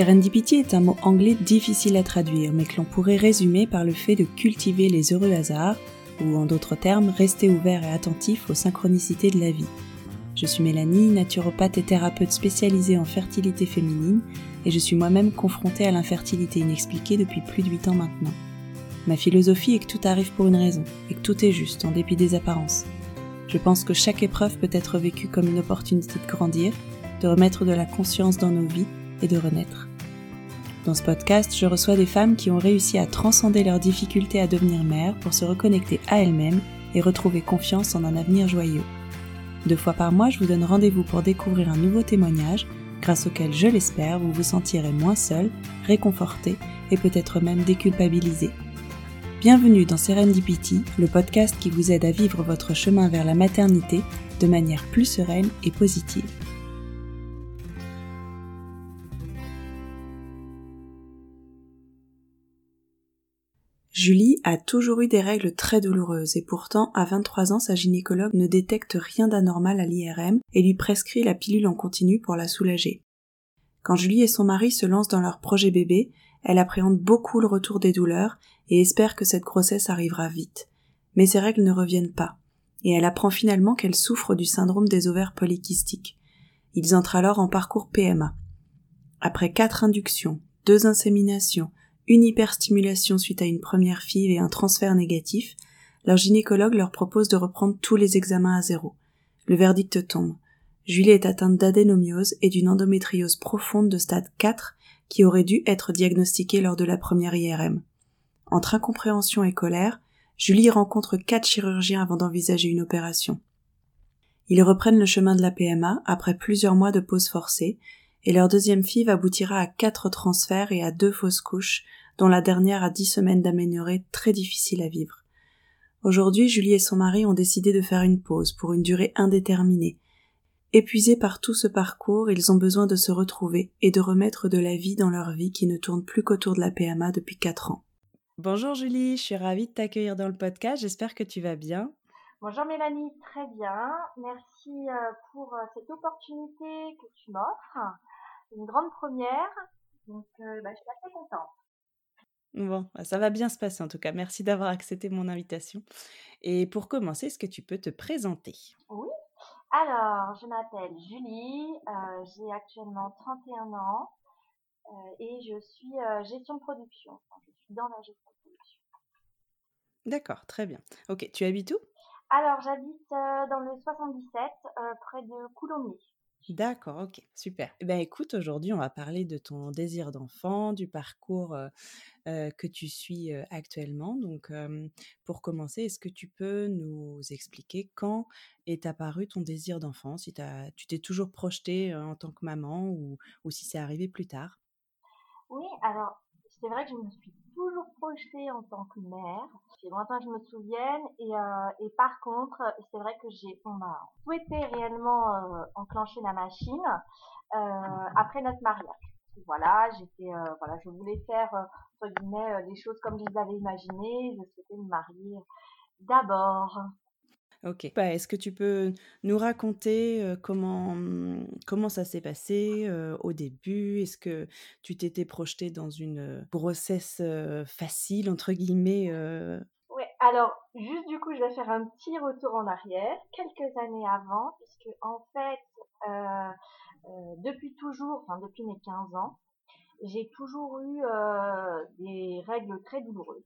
Serendipity est un mot anglais difficile à traduire, mais que l'on pourrait résumer par le fait de cultiver les heureux hasards, ou en d'autres termes, rester ouvert et attentif aux synchronicités de la vie. Je suis Mélanie, naturopathe et thérapeute spécialisée en fertilité féminine, et je suis moi-même confrontée à l'infertilité inexpliquée depuis plus de 8 ans maintenant. Ma philosophie est que tout arrive pour une raison, et que tout est juste, en dépit des apparences. Je pense que chaque épreuve peut être vécue comme une opportunité de grandir, de remettre de la conscience dans nos vies et de renaître. Dans ce podcast, je reçois des femmes qui ont réussi à transcender leurs difficultés à devenir mères pour se reconnecter à elles-mêmes et retrouver confiance en un avenir joyeux. Deux fois par mois, je vous donne rendez-vous pour découvrir un nouveau témoignage, grâce auquel, je l'espère, vous vous sentirez moins seul, réconforté et peut-être même déculpabilisé. Bienvenue dans Serendipity, le podcast qui vous aide à vivre votre chemin vers la maternité de manière plus sereine et positive. Julie a toujours eu des règles très douloureuses et pourtant, à 23 ans, sa gynécologue ne détecte rien d'anormal à l'IRM et lui prescrit la pilule en continu pour la soulager. Quand Julie et son mari se lancent dans leur projet bébé, elle appréhende beaucoup le retour des douleurs et espère que cette grossesse arrivera vite. Mais ses règles ne reviennent pas, et elle apprend finalement qu'elle souffre du syndrome des ovaires polykystiques. Ils entrent alors en parcours PMA. Après quatre inductions, deux inséminations, une hyperstimulation suite à une première FIV et un transfert négatif, leur gynécologue leur propose de reprendre tous les examens à zéro. Le verdict tombe. Julie est atteinte d'adénomiose et d'une endométriose profonde de stade 4 qui aurait dû être diagnostiquée lors de la première IRM. Entre incompréhension et colère, Julie rencontre quatre chirurgiens avant d'envisager une opération. Ils reprennent le chemin de la PMA après plusieurs mois de pause forcée, et leur deuxième FIV aboutira à quatre transferts et à deux fausses couches dont la dernière a dix semaines d'aménorrhée très difficile à vivre. Aujourd'hui, Julie et son mari ont décidé de faire une pause pour une durée indéterminée. Épuisés par tout ce parcours, ils ont besoin de se retrouver et de remettre de la vie dans leur vie qui ne tourne plus qu'autour de la PMA depuis quatre ans. Bonjour Julie, je suis ravie de t'accueillir dans le podcast, j'espère que tu vas bien. Bonjour Mélanie, très bien. Merci euh, pour euh, cette opportunité que tu m'offres. Une grande première, donc euh, bah, je suis assez contente. Bon, bah, ça va bien se passer en tout cas. Merci d'avoir accepté mon invitation. Et pour commencer, est-ce que tu peux te présenter? Oui. Alors, je m'appelle Julie, euh, j'ai actuellement 31 ans euh, et je suis euh, gestion de production. je suis dans la gestion de production. D'accord, très bien. Ok, tu habites où? Alors, j'habite dans le 77, près de Coulommiers. D'accord, ok, super. Eh ben, écoute, aujourd'hui, on va parler de ton désir d'enfant, du parcours que tu suis actuellement. Donc, pour commencer, est-ce que tu peux nous expliquer quand est apparu ton désir d'enfant? Si tu t'es toujours projetée en tant que maman ou, ou si c'est arrivé plus tard? Oui, alors, c'est vrai que je me suis en tant que mère. C'est lointain que je me souvienne. Et, euh, et par contre, c'est vrai que j'ai, souhaité réellement euh, enclencher la machine euh, après notre mariage. Voilà, j'étais, voilà, je voulais faire entre guillemets les choses comme je les avais imaginées. Je souhaitais me marier d'abord Ok. Bah, est-ce que tu peux nous raconter comment, mmh, comment ça s'est passé au début? Est-ce que tu t'étais projetée dans une grossesse facile, entre guillemets Oui, alors juste du coup, je vais faire un petit retour en arrière, quelques années avant, puisque en fait, depuis toujours, enfin depuis mes 15 ans, j'ai toujours eu des règles très douloureuses.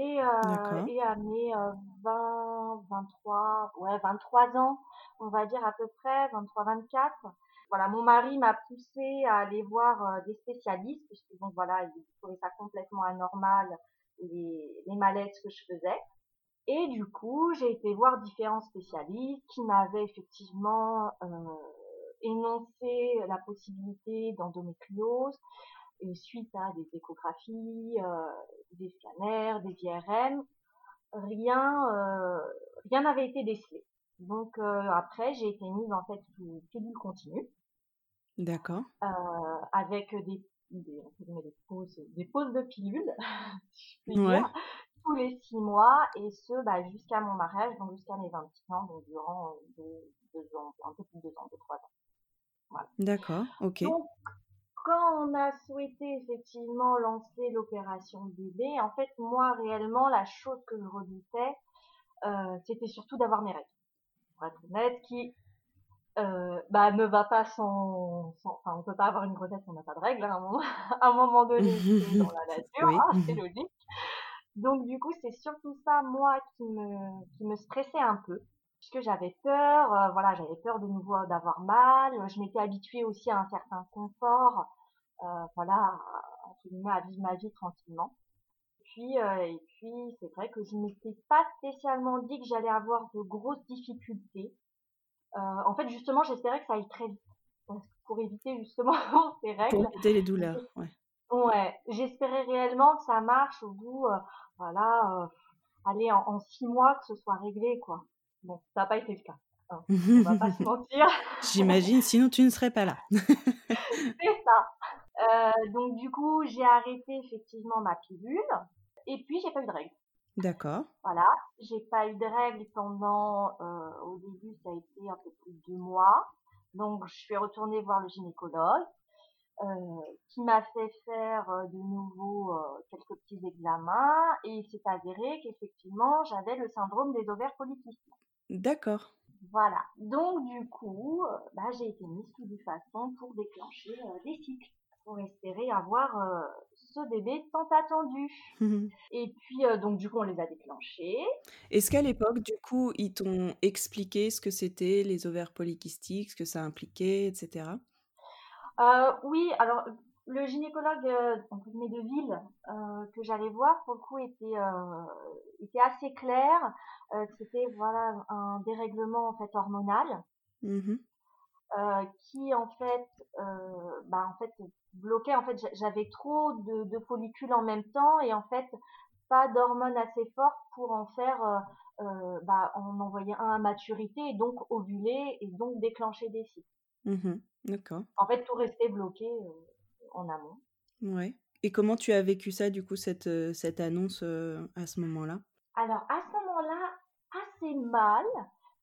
Et, euh, et à mes 20, 23, ouais, 23 ans, on va dire à peu près, 23, 24. Voilà, mon mari m'a poussé à aller voir euh, des spécialistes, puisque donc voilà, il trouvait ça complètement anormal, les, les malaises que je faisais. Et du coup, j'ai été voir différents spécialistes qui m'avaient effectivement euh, énoncé la possibilité d'endométriose, et suite à des échographies, euh, des scanners, des IRM, rien euh, rien n'avait été décelé. Donc euh, après, j'ai été mise en fait sous pilule continue. D'accord. avec des, des, des, pauses, des pauses de pilules, ouais. tous les six mois, et ce, bah, jusqu'à mon mariage, donc jusqu'à mes 26 ans, donc durant deux, deux ans, un peu plus de deux ans, deux, trois ans. Voilà. D'accord, ok. Donc, quand on a souhaité effectivement lancer l'opération bébé, en fait, moi, réellement, la chose que je redoutais, euh, c'était surtout d'avoir mes règles. Pour être honnête, qui euh, bah, ne va pas sans, sans, Enfin, on peut pas avoir une grossesse, on n'a pas de règles hein, à, un moment, à un moment donné, c'est dans la nature, hein, c'est logique. Donc, du coup, c'est surtout ça, moi, qui me, qui me stressait un peu puisque j'avais peur, euh, voilà, j'avais peur de nouveau d'avoir mal. Je m'étais habituée aussi à un certain confort, euh, voilà, à vivre ma vie tranquillement. Puis, euh, et puis, c'est vrai que je m'étais pas spécialement dit que j'allais avoir de grosses difficultés. Euh, en fait, justement, j'espérais que ça aille très vite, pour éviter justement ces règles. Pour éviter les douleurs, ouais. Ouais, j'espérais réellement que ça marche au bout, voilà, aller en, en six mois que ce soit réglé, quoi. Bon, ça n'a pas été le cas. Hein. On va pas se mentir. J'imagine, sinon tu ne serais pas là. c'est ça. Euh, donc du coup, j'ai arrêté effectivement ma pilule et puis j'ai pas eu de règles. D'accord. Voilà, j'ai pas eu de règles pendant, euh, au début ça a été un peu plus de deux mois. Donc je suis retournée voir le gynécologue euh, qui m'a fait faire de nouveau quelques petits examens et il s'est avéré qu'effectivement j'avais le syndrome des ovaires polykystiques. D'accord. Voilà. Donc du coup, euh, bah, j'ai été mise sous du façon pour déclencher euh, des cycles, pour espérer avoir euh, ce bébé tant attendu. Mmh Et puis donc du coup, on les a déclenchés. Est-ce qu'à l'époque, du coup, ils t'ont expliqué ce que c'était les ovaires polykystiques, ce que ça impliquait, etc. oui, alors le gynécologue de ville que j'allais voir pour le coup était était assez clair euh, c'était voilà un dérèglement en fait hormonal mmh euh, qui en fait bah en fait bloquait en fait j'avais trop de, de, follicules en même temps et en fait pas d'hormones assez fortes pour en faire bah en envoyer un à maturité et donc ovuler et donc déclencher des cycles. Mmh D'accord. En fait tout restait bloqué en amont. Ouais. Et comment tu as vécu ça, du coup, cette, euh, cette annonce euh, à ce moment-là? Alors, à ce moment-là, assez mal,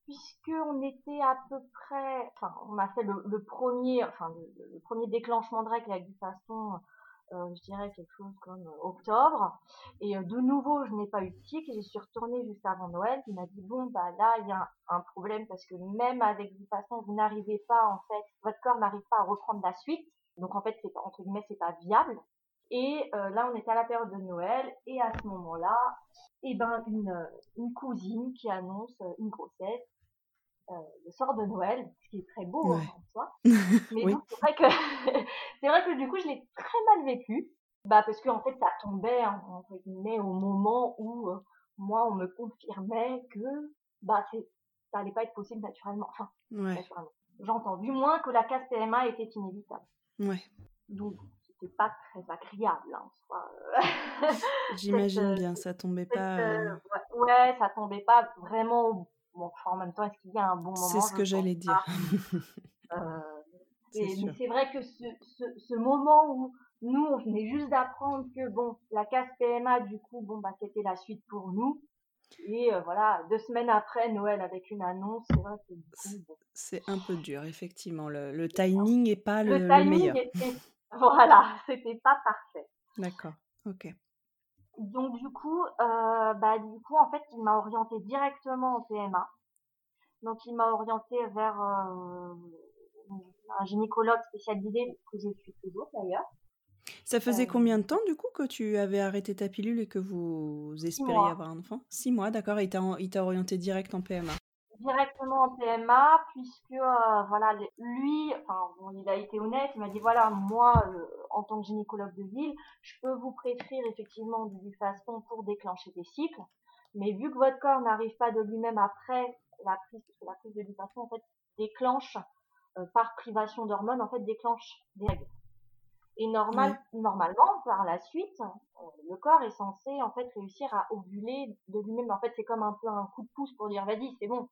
puisqu'on était à peu près, enfin, on a fait le, premier, enfin, le, premier déclenchement de règles avec du façon, euh, je dirais quelque chose comme octobre. Et de nouveau, je n'ai pas eu de cycle. J'y suis retournée juste avant Noël. Il m'a dit bon bah là, il y a un, problème parce que même avec du façon, vous n'arrivez pas en fait, votre corps n'arrive pas à reprendre la suite. Donc en fait, c'est entre guillemets, c'est pas viable. Et euh, là, on était à la période de Noël, et à ce moment-là, eh ben une, une cousine qui annonce euh, une grossesse euh, le soir de Noël, ce qui est très beau hein, en soi. Mais c'est vrai que c'est vrai que du coup, je l'ai très mal vécu, bah parce que en fait, ça tombait hein, entre guillemets au moment où euh, moi, on me confirmait que bah c'est ça allait pas être possible naturellement. Enfin, naturellement. J'entends du moins que la case PMA était inévitable. Ouais. Donc, c'était pas très agréable hein, en soi. J'imagine euh, bien, ça tombait pas. Euh, euh, ouais, ça tombait pas vraiment. Bon, en même temps, est-ce qu'il y a un bon moment C'est ce que j'allais dire. euh, mais c'est vrai que ce, ce, ce, moment où nous, on venait juste d'apprendre que bon, la case PMA, du coup, bon, bah, c'était la suite pour nous. Et euh, voilà, deux semaines après Noël avec une annonce, c'est vrai que C'est un peu dur, effectivement. Le, le timing n'est pas le, le, meilleur. Était, voilà, c'était pas parfait. D'accord, ok. Donc du coup, euh, bah du coup en fait, il m'a orienté directement en PMA. Donc il m'a orienté vers euh, un gynécologue spécialisé que je suis toujours d'ailleurs. Ça faisait combien de temps du coup que tu avais arrêté ta pilule et que vous espériez avoir un enfant? Six mois, d'accord. Et il t'a orienté direct en PMA Directement en PMA, puisque euh, voilà, lui, enfin, bon, il a été honnête, il m'a dit voilà, moi, euh, en tant que gynécologue de ville, je peux vous prescrire effectivement du façon pour déclencher des cycles, mais vu que votre corps n'arrive pas de lui-même après la prise, parce que la prise de façon en fait déclenche euh, par privation d'hormones, en fait déclenche des règles. Et normal, normalement, par la suite, euh, le corps est censé en fait réussir à ovuler de lui-même. En fait, c'est comme un peu un coup de pouce pour dire vas-y, c'est bon.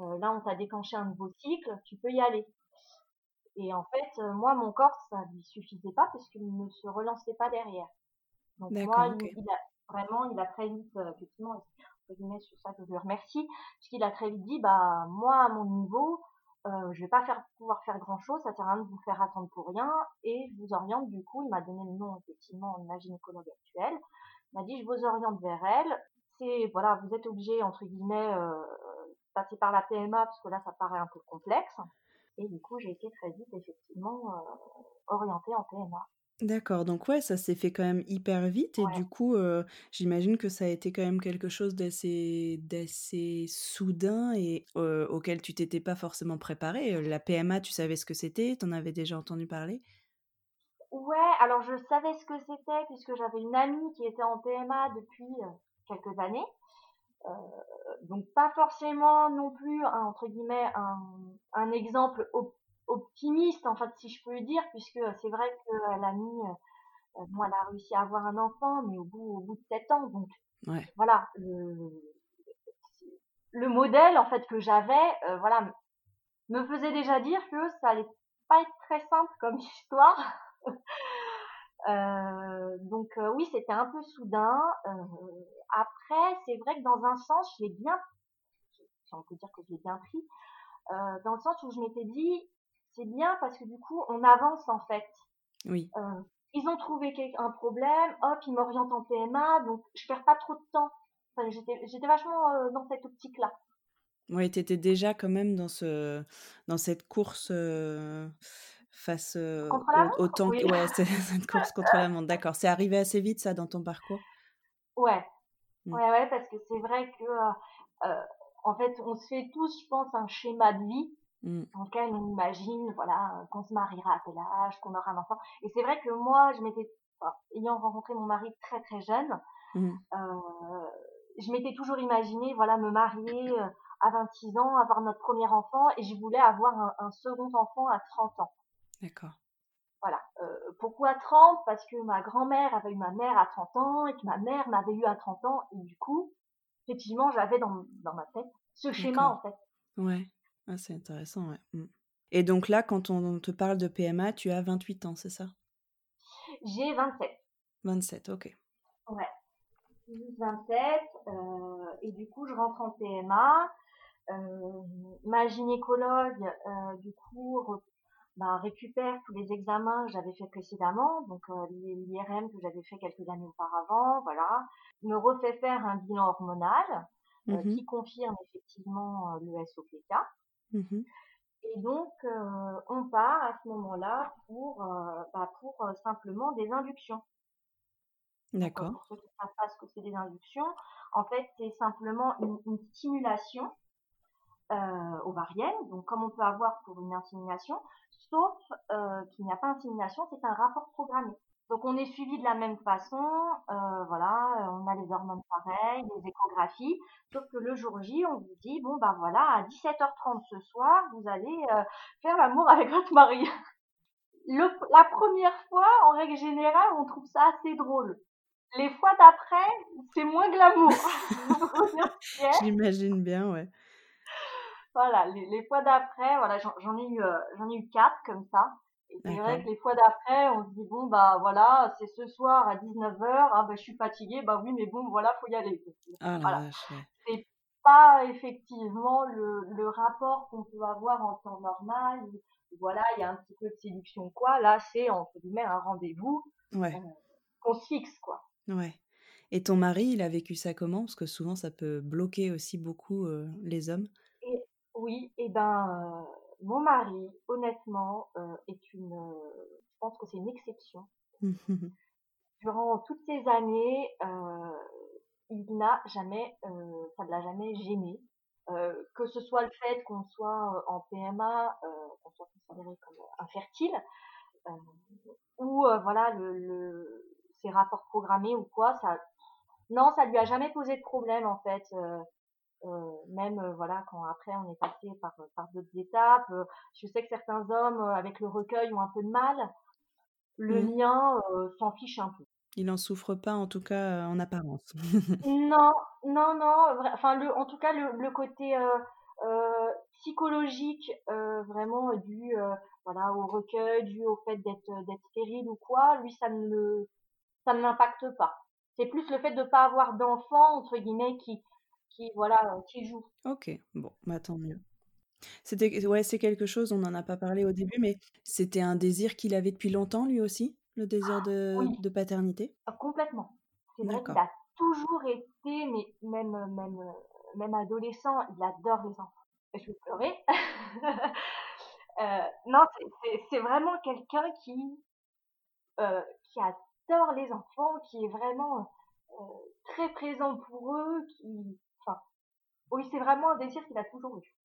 Euh, là, on t'a déclenché un nouveau cycle, tu peux y aller. Et en fait, moi, mon corps, ça lui suffisait pas parce qu'il ne se relançait pas derrière. Donc moi, il, a vraiment, il a très vite, effectivement, sur ça je le remercie, puisqu'il a très vite dit, bah moi à mon niveau, euh, je vais pas faire, pouvoir faire grand chose, ça sert à rien de vous faire attendre pour rien, et je vous oriente du coup, il m'a donné le nom effectivement de ma gynécologue actuelle, il m'a dit je vous oriente vers elle, c'est voilà, vous êtes obligé entre guillemets euh, passer par la PMA parce que là ça paraît un peu complexe, et du coup j'ai été très vite effectivement euh, orientée en PMA. D'accord, donc ouais, ça s'est fait quand même hyper vite et du coup, j'imagine que ça a été quand même quelque chose d'assez d'assez soudain et auquel tu t'étais pas forcément préparé. La PMA, tu savais ce que c'était? Tu en avais déjà entendu parler? Ouais, alors je savais ce que c'était puisque j'avais une amie qui était en PMA depuis, quelques années. Donc pas forcément non plus entre guillemets un un exemple optimiste, en fait, si je peux dire, puisque c'est vrai qu'elle a mis, euh, bon, elle a réussi à avoir un enfant, mais au bout, au bout de sept ans. Donc, voilà, le, le modèle, en fait, que j'avais, euh, voilà, me faisait déjà dire que ça allait pas être très simple comme histoire. Euh, donc euh, oui, c'était un peu soudain. après, c'est vrai que dans un sens, je l'ai bien, si on peut dire que je l'ai bien pris, dans le sens où je m'étais dit, c'est bien parce que du coup, on avance en fait. Oui. Euh, ils ont trouvé un problème, hop, ils m'orientent en PMA, donc je perds pas trop de temps. Enfin, j'étais vachement euh, dans cette optique-là. Oui, tu étais déjà quand même dans, ce, dans cette course euh, face au, temps oui. ouais, cette course contre la montre. D'accord. C'est arrivé assez vite, ça, dans ton parcours? Ouais. Mmh. Ouais, ouais, parce que c'est vrai que, en fait, on se fait tous, je pense, un schéma de vie mmh. dans lequel on imagine, voilà, qu'on se mariera à tel âge, qu'on aura un enfant. Et c'est vrai que moi, je m'étais, ayant rencontré mon mari très très jeune, mmh. euh, je m'étais toujours imaginé, voilà, me marier euh, à 26 ans, avoir notre premier enfant, et je voulais avoir un, un second enfant à 30 ans. D'accord. Voilà. Euh, pourquoi 30 Parce que ma grand-mère avait eu ma mère à 30 ans, et que ma mère m'avait eu à 30 ans, et du coup, effectivement, j'avais dans, dans ma tête ce schéma, en fait. Ouais. Ah, c'est intéressant, ouais. Mmh. Et donc là, quand on te parle de PMA, tu as 28 ans, c'est ça? J'ai 27. 27, ok. Ouais. 27, euh, et du coup, je rentre en PMA. Euh, ma gynécologue, euh, du coup, bah, récupère tous les examens que j'avais fait précédemment, donc l'IRM que j'avais fait quelques années auparavant, voilà, me refait faire un bilan hormonal mmh qui confirme effectivement le SOPK. Mmh et donc, euh, on part à ce moment-là pour, euh, bah, pour euh, simplement des inductions. D'accord. Pour ceux qui ne savent pas ce que c'est des inductions, en fait, c'est simplement une, une stimulation ovarienne, donc comme on peut avoir pour une insémination, sauf qu'il n'y a pas d'insémination, c'est un rapport programmé. Donc on est suivi de la même façon, euh, voilà, on a les hormones pareilles, les échographies, sauf que le jour J, on vous dit bon ben voilà, à 17h30 ce soir, vous allez euh, faire l'amour avec votre mari. Le, la première fois, en règle générale, on trouve ça assez drôle. Les fois d'après, c'est moins glamour. J'imagine bien, ouais. Voilà, les, les fois d'après, voilà, j'en ai eu, euh, j'en ai eu quatre comme ça c'est vrai que les fois d'après, on se dit bon bah voilà, c'est ce soir à 19h, ah bah je suis fatiguée, bah oui mais bon voilà, faut y aller. Ah, voilà. C'est pas effectivement le, le rapport qu'on peut avoir en temps normal. voilà, il y a un petit peu de séduction quoi. Là, c'est entre guillemets un rendez-vous ouais. euh, qu'on se fixe quoi. Ouais. Et ton mari, il a vécu ça comment? Parce que souvent, ça peut bloquer aussi beaucoup euh, les hommes. Oui, et ben euh, mon mari, honnêtement, euh, est une, euh, je pense que c'est une exception. Durant toutes ces années, euh, il n'a jamais, euh, ça ne l'a jamais gêné. Euh, que ce soit le fait qu'on soit en PMA, qu'on soit considéré comme infertile, ou voilà le, le, ses rapports programmés ou quoi, ça, non, ça lui a jamais posé de problème en fait. Euh, même euh, voilà quand après on est passé par, par d'autres étapes. Euh, je sais que certains hommes avec le recueil ont un peu de mal. Le mmh. mien s'en fiche un peu. Il n'en souffre pas, en tout cas en apparence. non, non, non. Enfin, le, en tout cas, le, le côté euh, euh, psychologique, euh, vraiment du voilà, au recueil, dû au fait d'être d'être stérile ou quoi, lui, ça ne ça ne l'impacte pas. C'est plus le fait de ne pas avoir d'enfant, entre guillemets, qui, qui, voilà, qui joue. Ok, bon, bah tant mieux. C'était, ouais, c'est quelque chose, on n'en a pas parlé au début, mais c'était un désir qu'il avait depuis longtemps, lui aussi, le désir de, Oui, de paternité? ah, complètement. C'est vrai qu'il a toujours été, mais même, même, même adolescent, il adore les enfants. Je vais pleurer. Euh, non, c'est vraiment quelqu'un qui, euh, qui adore les enfants, qui est vraiment euh, très présent pour eux, qui, enfin, oui, c'est vraiment un désir qu'il a toujours eu.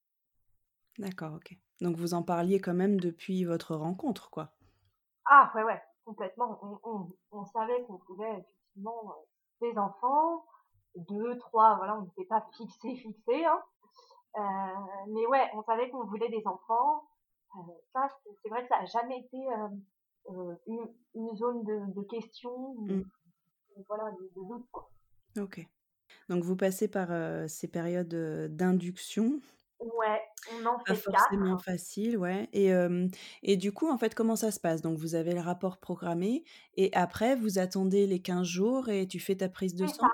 D'accord, ok. Donc vous en parliez quand même depuis votre rencontre, quoi. Ah, ouais, ouais, complètement. On, on, on savait qu'on voulait effectivement euh, des enfants, deux, trois, voilà, on n'était pas fixé, fixé, hein. Euh, mais ouais, on savait qu'on voulait des enfants. Euh, ça, c'est vrai que ça a jamais été une, une zone de, de question, ou- Mm. voilà, de, de doute, quoi. Ok. Donc vous passez par euh, ces périodes euh, d'induction, Ouais, on en pas fait quatre. forcément faciles, ouais. Et, euh, et du coup, en fait, comment ça se passe? Donc vous avez le rapport programmé et après, vous attendez les 15 jours et tu fais ta prise de sang? ça,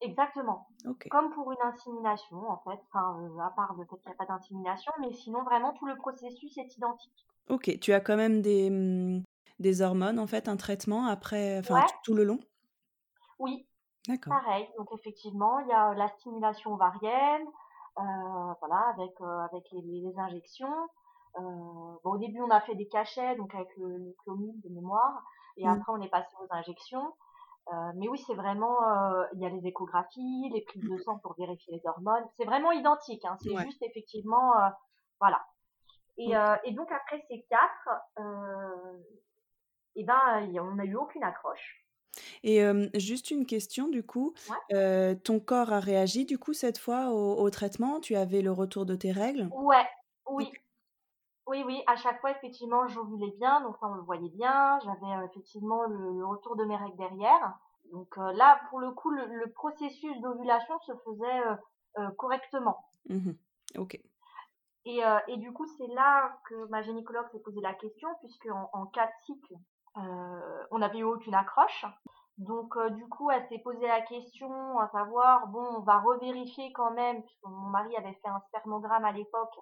exactement. Ok. Comme pour une insémination, en fait. Enfin, à part le fait qu'il n'y a pas d'insémination, mais sinon, vraiment, tout le processus est identique. Ok, tu as quand même des, hum, des hormones, en fait, un traitement après, enfin, Ouais, tout, tout le long? oui, D'accord. pareil. Donc, effectivement, il y a la stimulation ovarienne, euh, voilà, avec, euh, avec les, les injections. Euh, bon, au début, on a fait des cachets, donc avec le, le clomide de mémoire. Et Mm. après, on est passé aux injections. Euh, mais oui, c'est vraiment, euh, il y a les échographies, les prises de sang pour vérifier les hormones. C'est vraiment identique. Hein. C'est Ouais. juste effectivement, euh, voilà. Et, euh, et donc après ces quatre, euh, et ben, y- on n'a eu aucune accroche. Et euh, juste une question, du coup, Ouais. euh, ton corps a réagi, du coup, cette fois au, au traitement? Tu avais le retour de tes règles? Ouais, oui, oui, oui. À chaque fois, effectivement, j'ovulais bien, donc ça on le voyait bien. J'avais euh, effectivement le, le retour de mes règles derrière. Donc là, pour le coup, le, le processus d'ovulation se faisait correctement. Mhm. Ok. Et, et du coup, c'est là que ma gynécologue s'est posé la question, puisque en, en quatre cycles, euh, on n'avait eu aucune accroche. Donc, euh, du coup, elle s'est posé la question à savoir, bon, on va revérifier quand même, puisque mon mari avait fait un spermogramme à l'époque,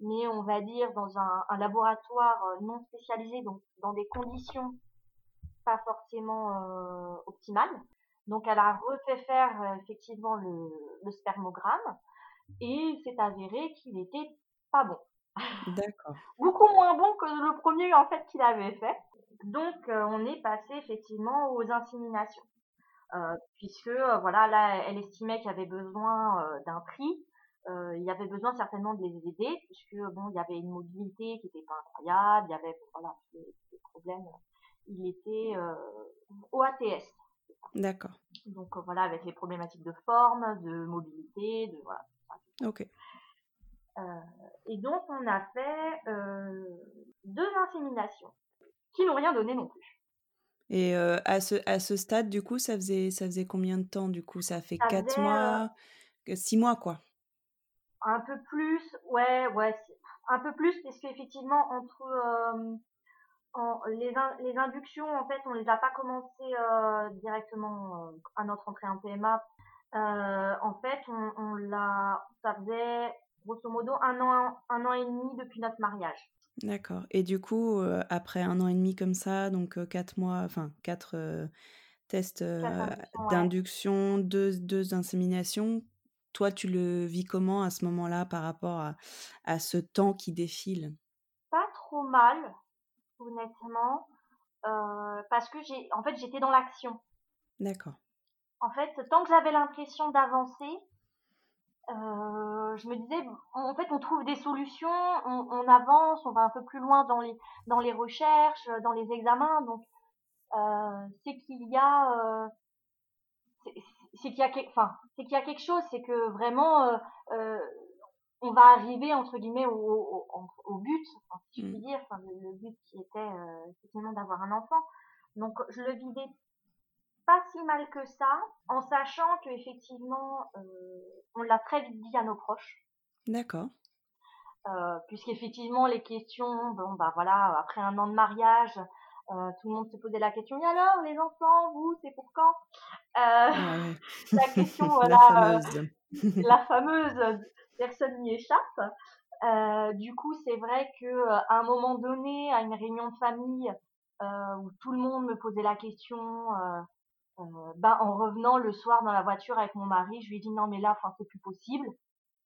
mais on va dire dans un, un laboratoire euh, non spécialisé, donc dans des conditions pas forcément euh, optimales. Donc, elle a refait faire euh, effectivement le, le spermogramme, et c'est avéré qu'il était pas bon D'accord. beaucoup moins bon que le premier en fait qu'il avait fait. Donc euh, on est passé effectivement aux inséminations, euh, puisque euh, voilà là elle estimait qu'il y avait besoin euh, d'un prix, euh, il y avait besoin certainement de les aider puisque bon il y avait une mobilité qui était pas incroyable, il y avait voilà des, problèmes, il était euh, OATS, D'accord. donc voilà avec les problématiques de forme, de mobilité, de voilà. Ok. Euh, et donc on a fait euh, deux inséminations qui n'ont rien donné non plus. Et euh, à ce, à ce stade, du coup, ça faisait, ça faisait combien de temps, du coup? Ça fait Ça quatre faisait euh, mois, que- six mois, quoi? un peu plus, ouais, ouais, un peu plus, parce qu'effectivement entre euh, en- les, in- les inductions, en fait, on les a pas commencées euh, directement euh, à notre entrée en PMA. Euh, en fait, on, on l'a, ça faisait grosso modo un an, un an et demi depuis notre mariage. D'accord. Et du coup, euh, après un an et demi comme ça, donc euh, quatre mois, enfin quatre euh, tests ouais. d'induction, deux, deux inséminations, toi, tu le vis comment à ce moment-là par rapport à, à ce temps qui défile? Pas trop mal, honnêtement, parce que j'ai, en fait, j'étais dans l'action. D'accord. En fait, tant que j'avais l'impression d'avancer, euh, je me disais, en fait, on trouve des solutions, on, on avance, on va un peu plus loin dans les dans les recherches, dans les examens. Donc, euh, c'est qu'il y a, euh, c'est qu'il y a, enfin, c'est qu'il y a quelque chose, c'est que vraiment, euh, euh, on va arriver entre guillemets au, au, au, au but, si je puis Mm. dire, enfin, le, le but qui était euh, effectivement d'avoir un enfant. Donc, je le vivais pas si mal que ça, en sachant que effectivement, euh, on l'a très vite dit à nos proches. D'accord. euh, puisqu'effectivement les questions, bon bah voilà, après un an de mariage, euh, tout le monde se posait la question. Et alors, les enfants, vous, c'est pour quand? Euh, La question, voilà, la fameuse, la fameuse personne n'y échappe. du coup, c'est vrai que à un moment donné, à une réunion de famille où tout le monde me posait la question, ben en revenant le soir dans la voiture avec mon mari, je lui ai dit non mais là, enfin c'est plus possible.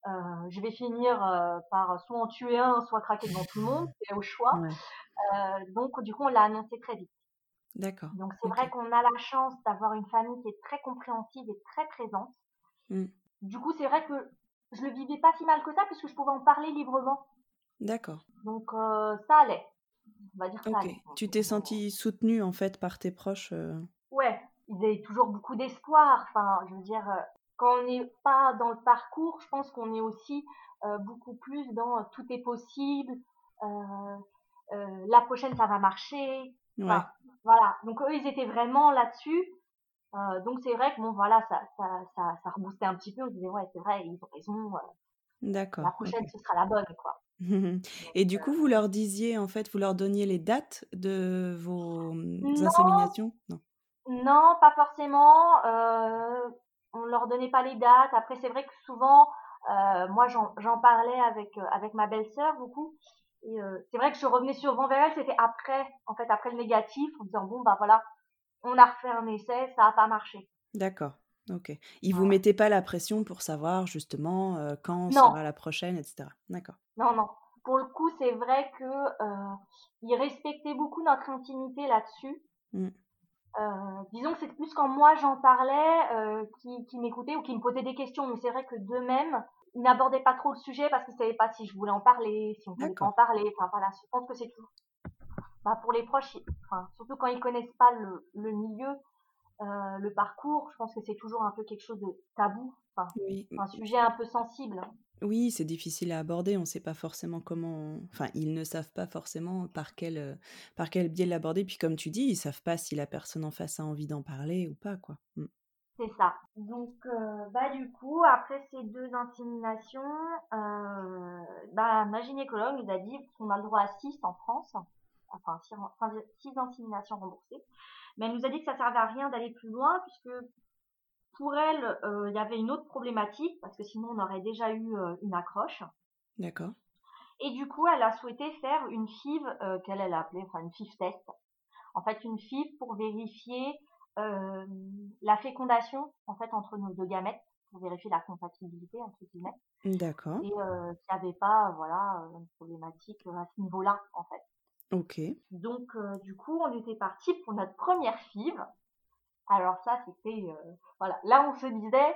Euh, je vais finir euh, par soit en tuer un, soit craquer devant tout le monde, c'est au choix. Euh, donc, du coup, on l'a annoncé très vite. D'accord. Donc, c'est vrai qu'on a la chance d'avoir une famille qui est très compréhensive et très présente. Mmh. Du coup, c'est vrai que je le vivais pas si mal que ça, puisque je pouvais en parler librement. D'accord. Donc, ça allait. On va dire ça allait. Tu t'es sentie soutenue, en fait, par tes proches Ouais, ils avaient toujours beaucoup d'espoir. Enfin, je veux dire, quand on n'est pas dans le parcours, je pense qu'on est aussi euh, beaucoup plus dans euh, tout est possible, euh, la prochaine ça va marcher. voilà. Donc eux ils étaient vraiment là-dessus. donc c'est vrai que bon voilà ça ça ça, ça reboostait un petit peu. On disait ouais c'est vrai ils ont raison. D'accord. La prochaine ce sera la bonne quoi. Et du coup, vous leur disiez, en fait, vous leur donniez les dates de vos inséminations? Non. Non, pas forcément. Euh, on leur donnait pas les dates. Après, c'est vrai que souvent, euh, moi, j'en parlais avec euh, avec ma belle-sœur beaucoup. Et euh, c'est vrai que je revenais souvent vers elle. C'était après, en fait, après le négatif, en disant bon bah voilà, on a refait un essai, ça a pas marché. D'accord. Ok. Ils vous mettaient pas la pression pour savoir justement quand sera la prochaine, etc. D'accord. Non, non. Pour le coup, c'est vrai que ils respectaient beaucoup notre intimité là-dessus. Mmh. Euh, disons que c'est plus quand moi j'en parlais, euh, qui, qui m'écoutaient ou qui me posaient des questions. Mais c'est vrai que d'eux-mêmes, ils n'abordaient pas trop le sujet parce qu'ils ne savaient pas si je voulais en parler, si on voulait pas en parler. Enfin voilà, je pense que c'est tout. Bah, pour les proches, enfin, surtout quand ils connaissent pas le, le milieu, euh, le parcours, je pense que c'est toujours un peu quelque chose de tabou, enfin, un sujet un peu sensible. Oui, c'est difficile à aborder. On ne sait pas forcément comment. Enfin, ils ne savent pas forcément par quel, euh, par quel biais l'aborder. Puis, comme tu dis, ils savent pas si la personne en face a envie d'en parler ou pas, quoi. Mmh. C'est ça. Donc, euh, bah, du coup, après ces deux inséminations, euh, bah, ma gynécologue nous a dit qu'on a le droit à six en France, enfin, six, enfin, six inséminations remboursées. Mais elle nous a dit que ça servait à rien d'aller plus loin puisque pour elle, euh, il y avait une autre problématique parce que sinon on aurait déjà eu euh, une accroche. D'accord. Et du coup, elle a souhaité faire une FIV euh, qu'elle a appelée, enfin une FIV test. En fait, une FIV pour vérifier la fécondation en fait entre nos deux gamètes, pour vérifier la compatibilité entre guillemets. D'accord. Et qu'il n'y avait pas, voilà, une problématique à ce niveau-là en fait. Ok. Donc, du coup, on était parti pour notre première FIV. Alors ça, c'était... Euh, voilà, là on se disait,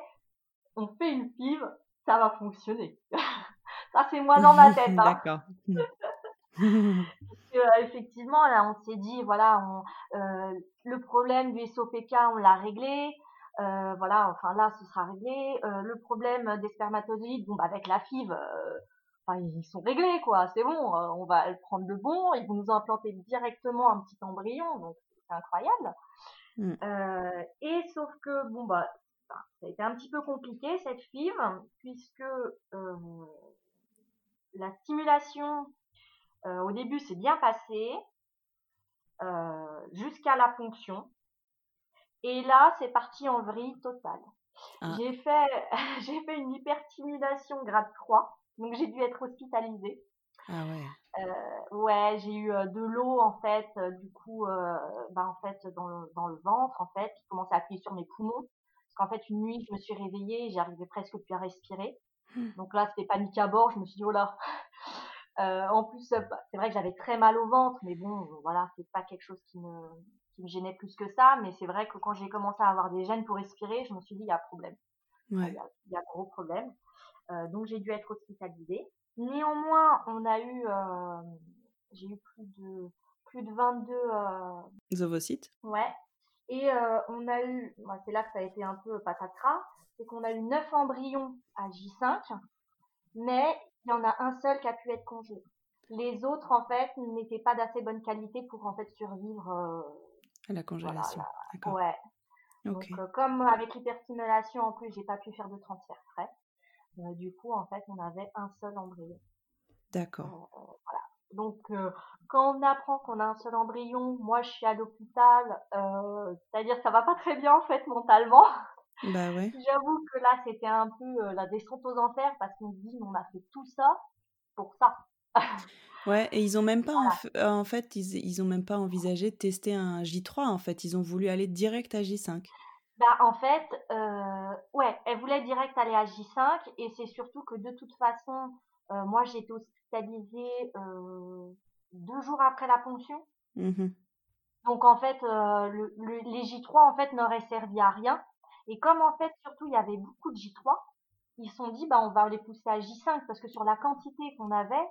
on fait une pive, ça va fonctionner. ça c'est moi dans ma tête. Hein. D'accord. euh, effectivement, là on s'est dit, voilà, on, euh, le problème du SOPK, on l'a réglé. Euh, voilà, enfin là, ce sera réglé. Le problème des spermatozoïdes, bon, bah, avec la FIV, enfin, ils sont réglés, quoi. C'est bon, on va prendre le bon. Ils vont nous implanter directement un petit embryon, donc c'est incroyable. Mmh. Euh, et sauf que, bon, bah, ça a été un petit peu compliqué cette FIV, puisque euh, la stimulation euh, au début s'est bien passée jusqu'à la ponction. Et là, c'est parti en vrille totale. Ah. J'ai fait, j'ai fait une hyperstimulation grade 3, donc j'ai dû être hospitalisée. Ah ouais. Euh, ouais, j'ai eu euh, de l'eau en fait, euh, du coup, bah en fait dans le, dans le ventre en fait, qui commençait à appuyer sur mes poumons. Parce qu'en fait une nuit je me suis réveillée, j'arrivais presque plus à respirer. Mmh. Donc là c'était panique à bord, je me suis dit oh là. en plus bah, c'est vrai que j'avais très mal au ventre, mais bon voilà c'est pas quelque chose qui me qui me gênait plus que ça. Mais c'est vrai que quand j'ai commencé à avoir des gènes pour respirer, je me suis dit il y a problème. Ouais. Il, y y a gros problème. donc j'ai dû être hospitalisée. Néanmoins, on a eu, euh, j'ai eu plus de plus de 22 euh, ovocytes. Ouais. Et euh, on a eu, c'est là que ça a été un peu patatras, c'est qu'on a eu 9 embryons à J5, mais il y en a un seul qui a pu être congelé. Les autres, en fait, n'étaient pas d'assez bonne qualité pour en fait survivre à la congélation. Ouais. Donc, comme avec l'hyperstimulation, en plus, j'ai pas pu faire de transfert frais. Euh, du coup, en fait, on avait un seul embryon. D'accord. voilà. Donc, quand on apprend qu'on a un seul embryon, moi je suis à l'hôpital, c'est-à-dire ça va pas très bien en fait mentalement. Bah ouais. J'avoue que là c'était un peu la descente aux enfers parce qu'on se dit on a fait tout ça pour ça. Ouais, et ils ont même pas, en, fait, ils, ils ont même pas envisagé de tester un J3, en fait. Ils ont voulu aller direct à J5. Bah, en fait, euh, ouais, elle voulait direct aller à J5 et c'est surtout que de toute façon, euh, moi j'ai été hospitalisée euh, deux jours après la ponction. Mmh Donc en fait, le, les J3 en fait n'auraient servi à rien. Et comme en fait surtout il y avait beaucoup de J3, ils se sont dit bah on va les pousser à J5 parce que sur la quantité qu'on avait,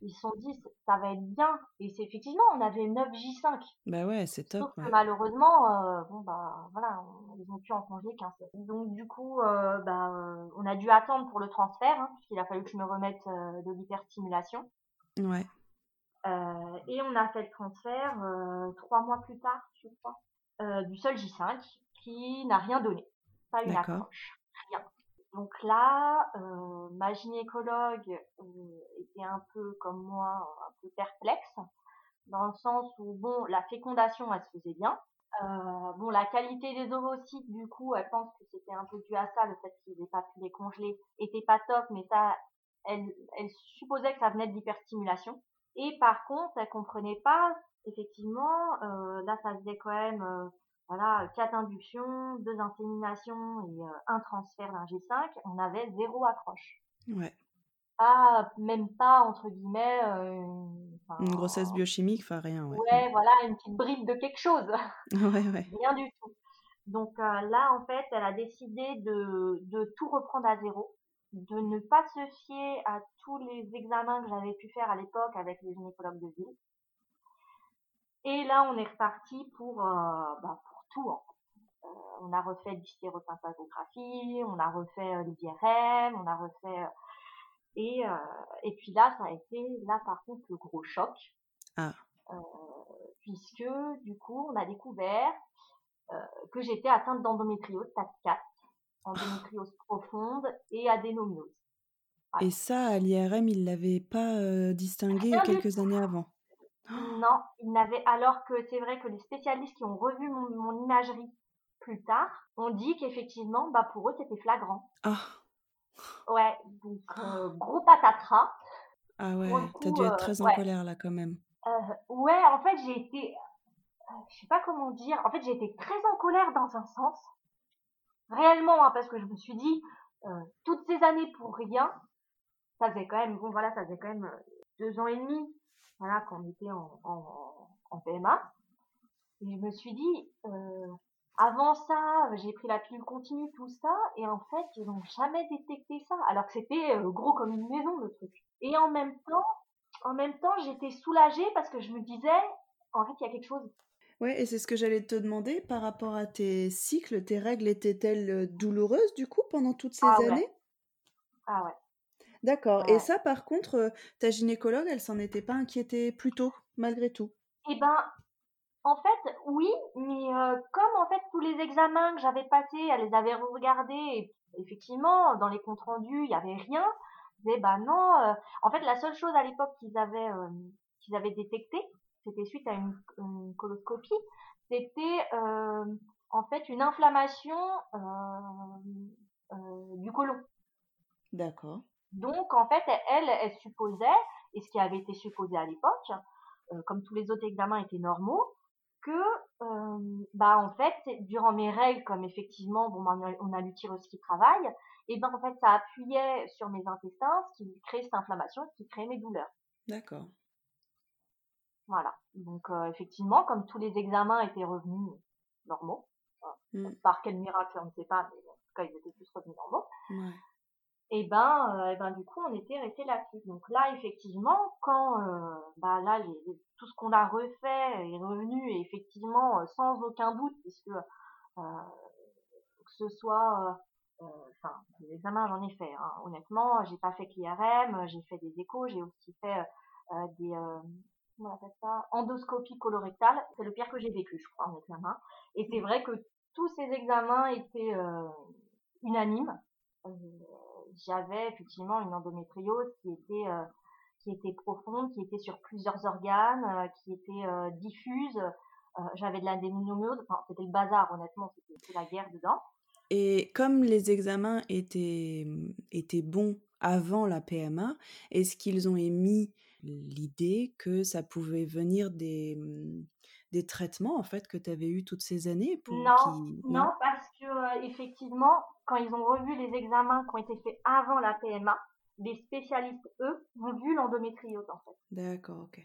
ils se sont dit, ça va être bien. Et c'est effectivement, on avait 9 J5. Bah ouais, c'est top. Sauf que malheureusement, euh, bon, bah, voilà, ils ont pu en congé qu'un seul. Donc, du coup, euh, bah, euh, on a dû attendre pour le transfert, hein, puisqu'il a fallu que je me remette de l'hyperstimulation. Ouais. et on a fait le transfert trois mois plus tard, je crois, du seul J5, qui n'a rien donné. Pas une approche. Donc là, euh, ma gynécologue euh, était un peu comme moi, un peu perplexe, dans le sens où bon, la fécondation, elle se faisait bien. Euh, bon, la qualité des ovocytes, du coup, elle pense que c'était un peu dû à ça, le fait qu'ils n'aient pas pu les congeler, était pas top, mais ça, elle, elle supposait que ça venait de l'hyperstimulation. Et par contre, elle comprenait pas, effectivement, euh, là, ça faisait quand même voilà, quatre inductions, deux inséminations et euh, un transfert d'un G5, on avait zéro accroche. Ouais. Pas, même pas, entre guillemets, euh, une grossesse biochimique, enfin rien. Ouais. ouais, voilà, une petite bride de quelque chose. ouais, ouais. Rien du tout. Donc euh, là, en fait, elle a décidé de, de tout reprendre à zéro, de ne pas se fier à tous les examens que j'avais pu faire à l'époque avec les gynécologues de ville. Et là, on est reparti pour, bah, tout. Euh, on a refait l'hystérosymphagographie, on a refait euh, l'IRM, on a refait euh, et et puis là ça a été là par contre le gros choc ah. puisque du coup on a découvert que j'étais atteinte d'endométriose stade 4 endométriose profonde et adénomiose. Et ça, à l'IRM, il l'avait pas distingué quelques années avant? Non, il n'avait. Alors que c'est vrai que les spécialistes qui ont revu mon, imagerie plus tard ont dit qu'effectivement, bah pour eux c'était flagrant. Ah. Ouais, donc euh, gros patatras. Ah ouais, t'as dû être très en euh, colère là quand même. Euh, ouais, en fait j'ai été, je sais pas comment dire. En fait j'ai été très en colère dans un sens, réellement, hein, parce que je me suis dit toutes ces années pour rien. Ça faisait quand même, bon voilà, ça faisait quand même deux ans et demi voilà, quand on était en, en, en PMA. Et je me suis dit, euh, avant ça, j'ai pris la pilule continue, tout ça, et en fait, ils n'ont jamais détecté ça, alors que c'était euh, gros comme une maison, le truc. Et en même temps, en même temps, j'étais soulagée parce que je me disais, en fait, il y a quelque chose. Ouais, et c'est ce que j'allais te demander par rapport à tes cycles, tes règles étaient-elles euh, douloureuses du coup pendant toutes ces ah années? Ah ouais. D'accord. Et ça, par contre, euh, ta gynécologue, elle s'en était pas inquiétée plus tôt, malgré tout? Eh ben, en fait, oui, mais euh, comme en fait tous les examens que j'avais passés, elle les avait regardés, et effectivement, dans les comptes rendus, il y avait rien. Eh ben non. Euh, en fait, la seule chose à l'époque qu'ils avaient qu'ils avaient détecté, c'était suite à une, une coloscopie, c'était en fait une inflammation du côlon. D'accord. Donc, en fait, elle, elle supposait, et ce qui avait été supposé à l'époque, euh, comme tous les autres examens étaient normaux, que, euh, bah, en fait, durant mes règles, comme effectivement, bon, bah, on a l'utérus qui travaille, et ben, en fait, ça appuyait sur mes intestins, ce qui créait cette inflammation, qui créait mes douleurs. D'accord. Voilà. Donc, euh, effectivement, comme tous les examens étaient revenus normaux, mmh. par quel miracle, on ne sait pas, mais en tout cas, ils étaient tous revenus normaux. Ouais et ben, euh, ben du coup on était resté là-dessus. Donc là effectivement quand euh, bah là tout ce qu'on a refait est revenu et effectivement euh, sans aucun doute puisque que ce soit enfin les examens j'en ai fait hein. honnêtement j'ai pas fait que l'IRM j'ai fait des échos j'ai aussi fait des comment on appelle ça endoscopie colorectale c'est le pire que j'ai vécu je crois en examen et c'est vrai que tous ces examens étaient unanimes j'avais effectivement une endométriose qui était euh, qui était profonde, qui était sur plusieurs organes, euh, qui était euh, diffuse. J'avais de l'adénomyose, enfin, c'était le bazar, honnêtement, c'était la guerre dedans. Et comme les examens étaient, étaient bons avant la PMA, est-ce qu'ils ont émis l'idée que ça pouvait venir des, des traitements en fait que tu avais eu toutes ces années pour non, non, parce que effectivement, quand ils ont revu les examens qui ont été faits avant la PMA, les spécialistes, eux, ont vu l'endométriose, en fait. D'accord, ok.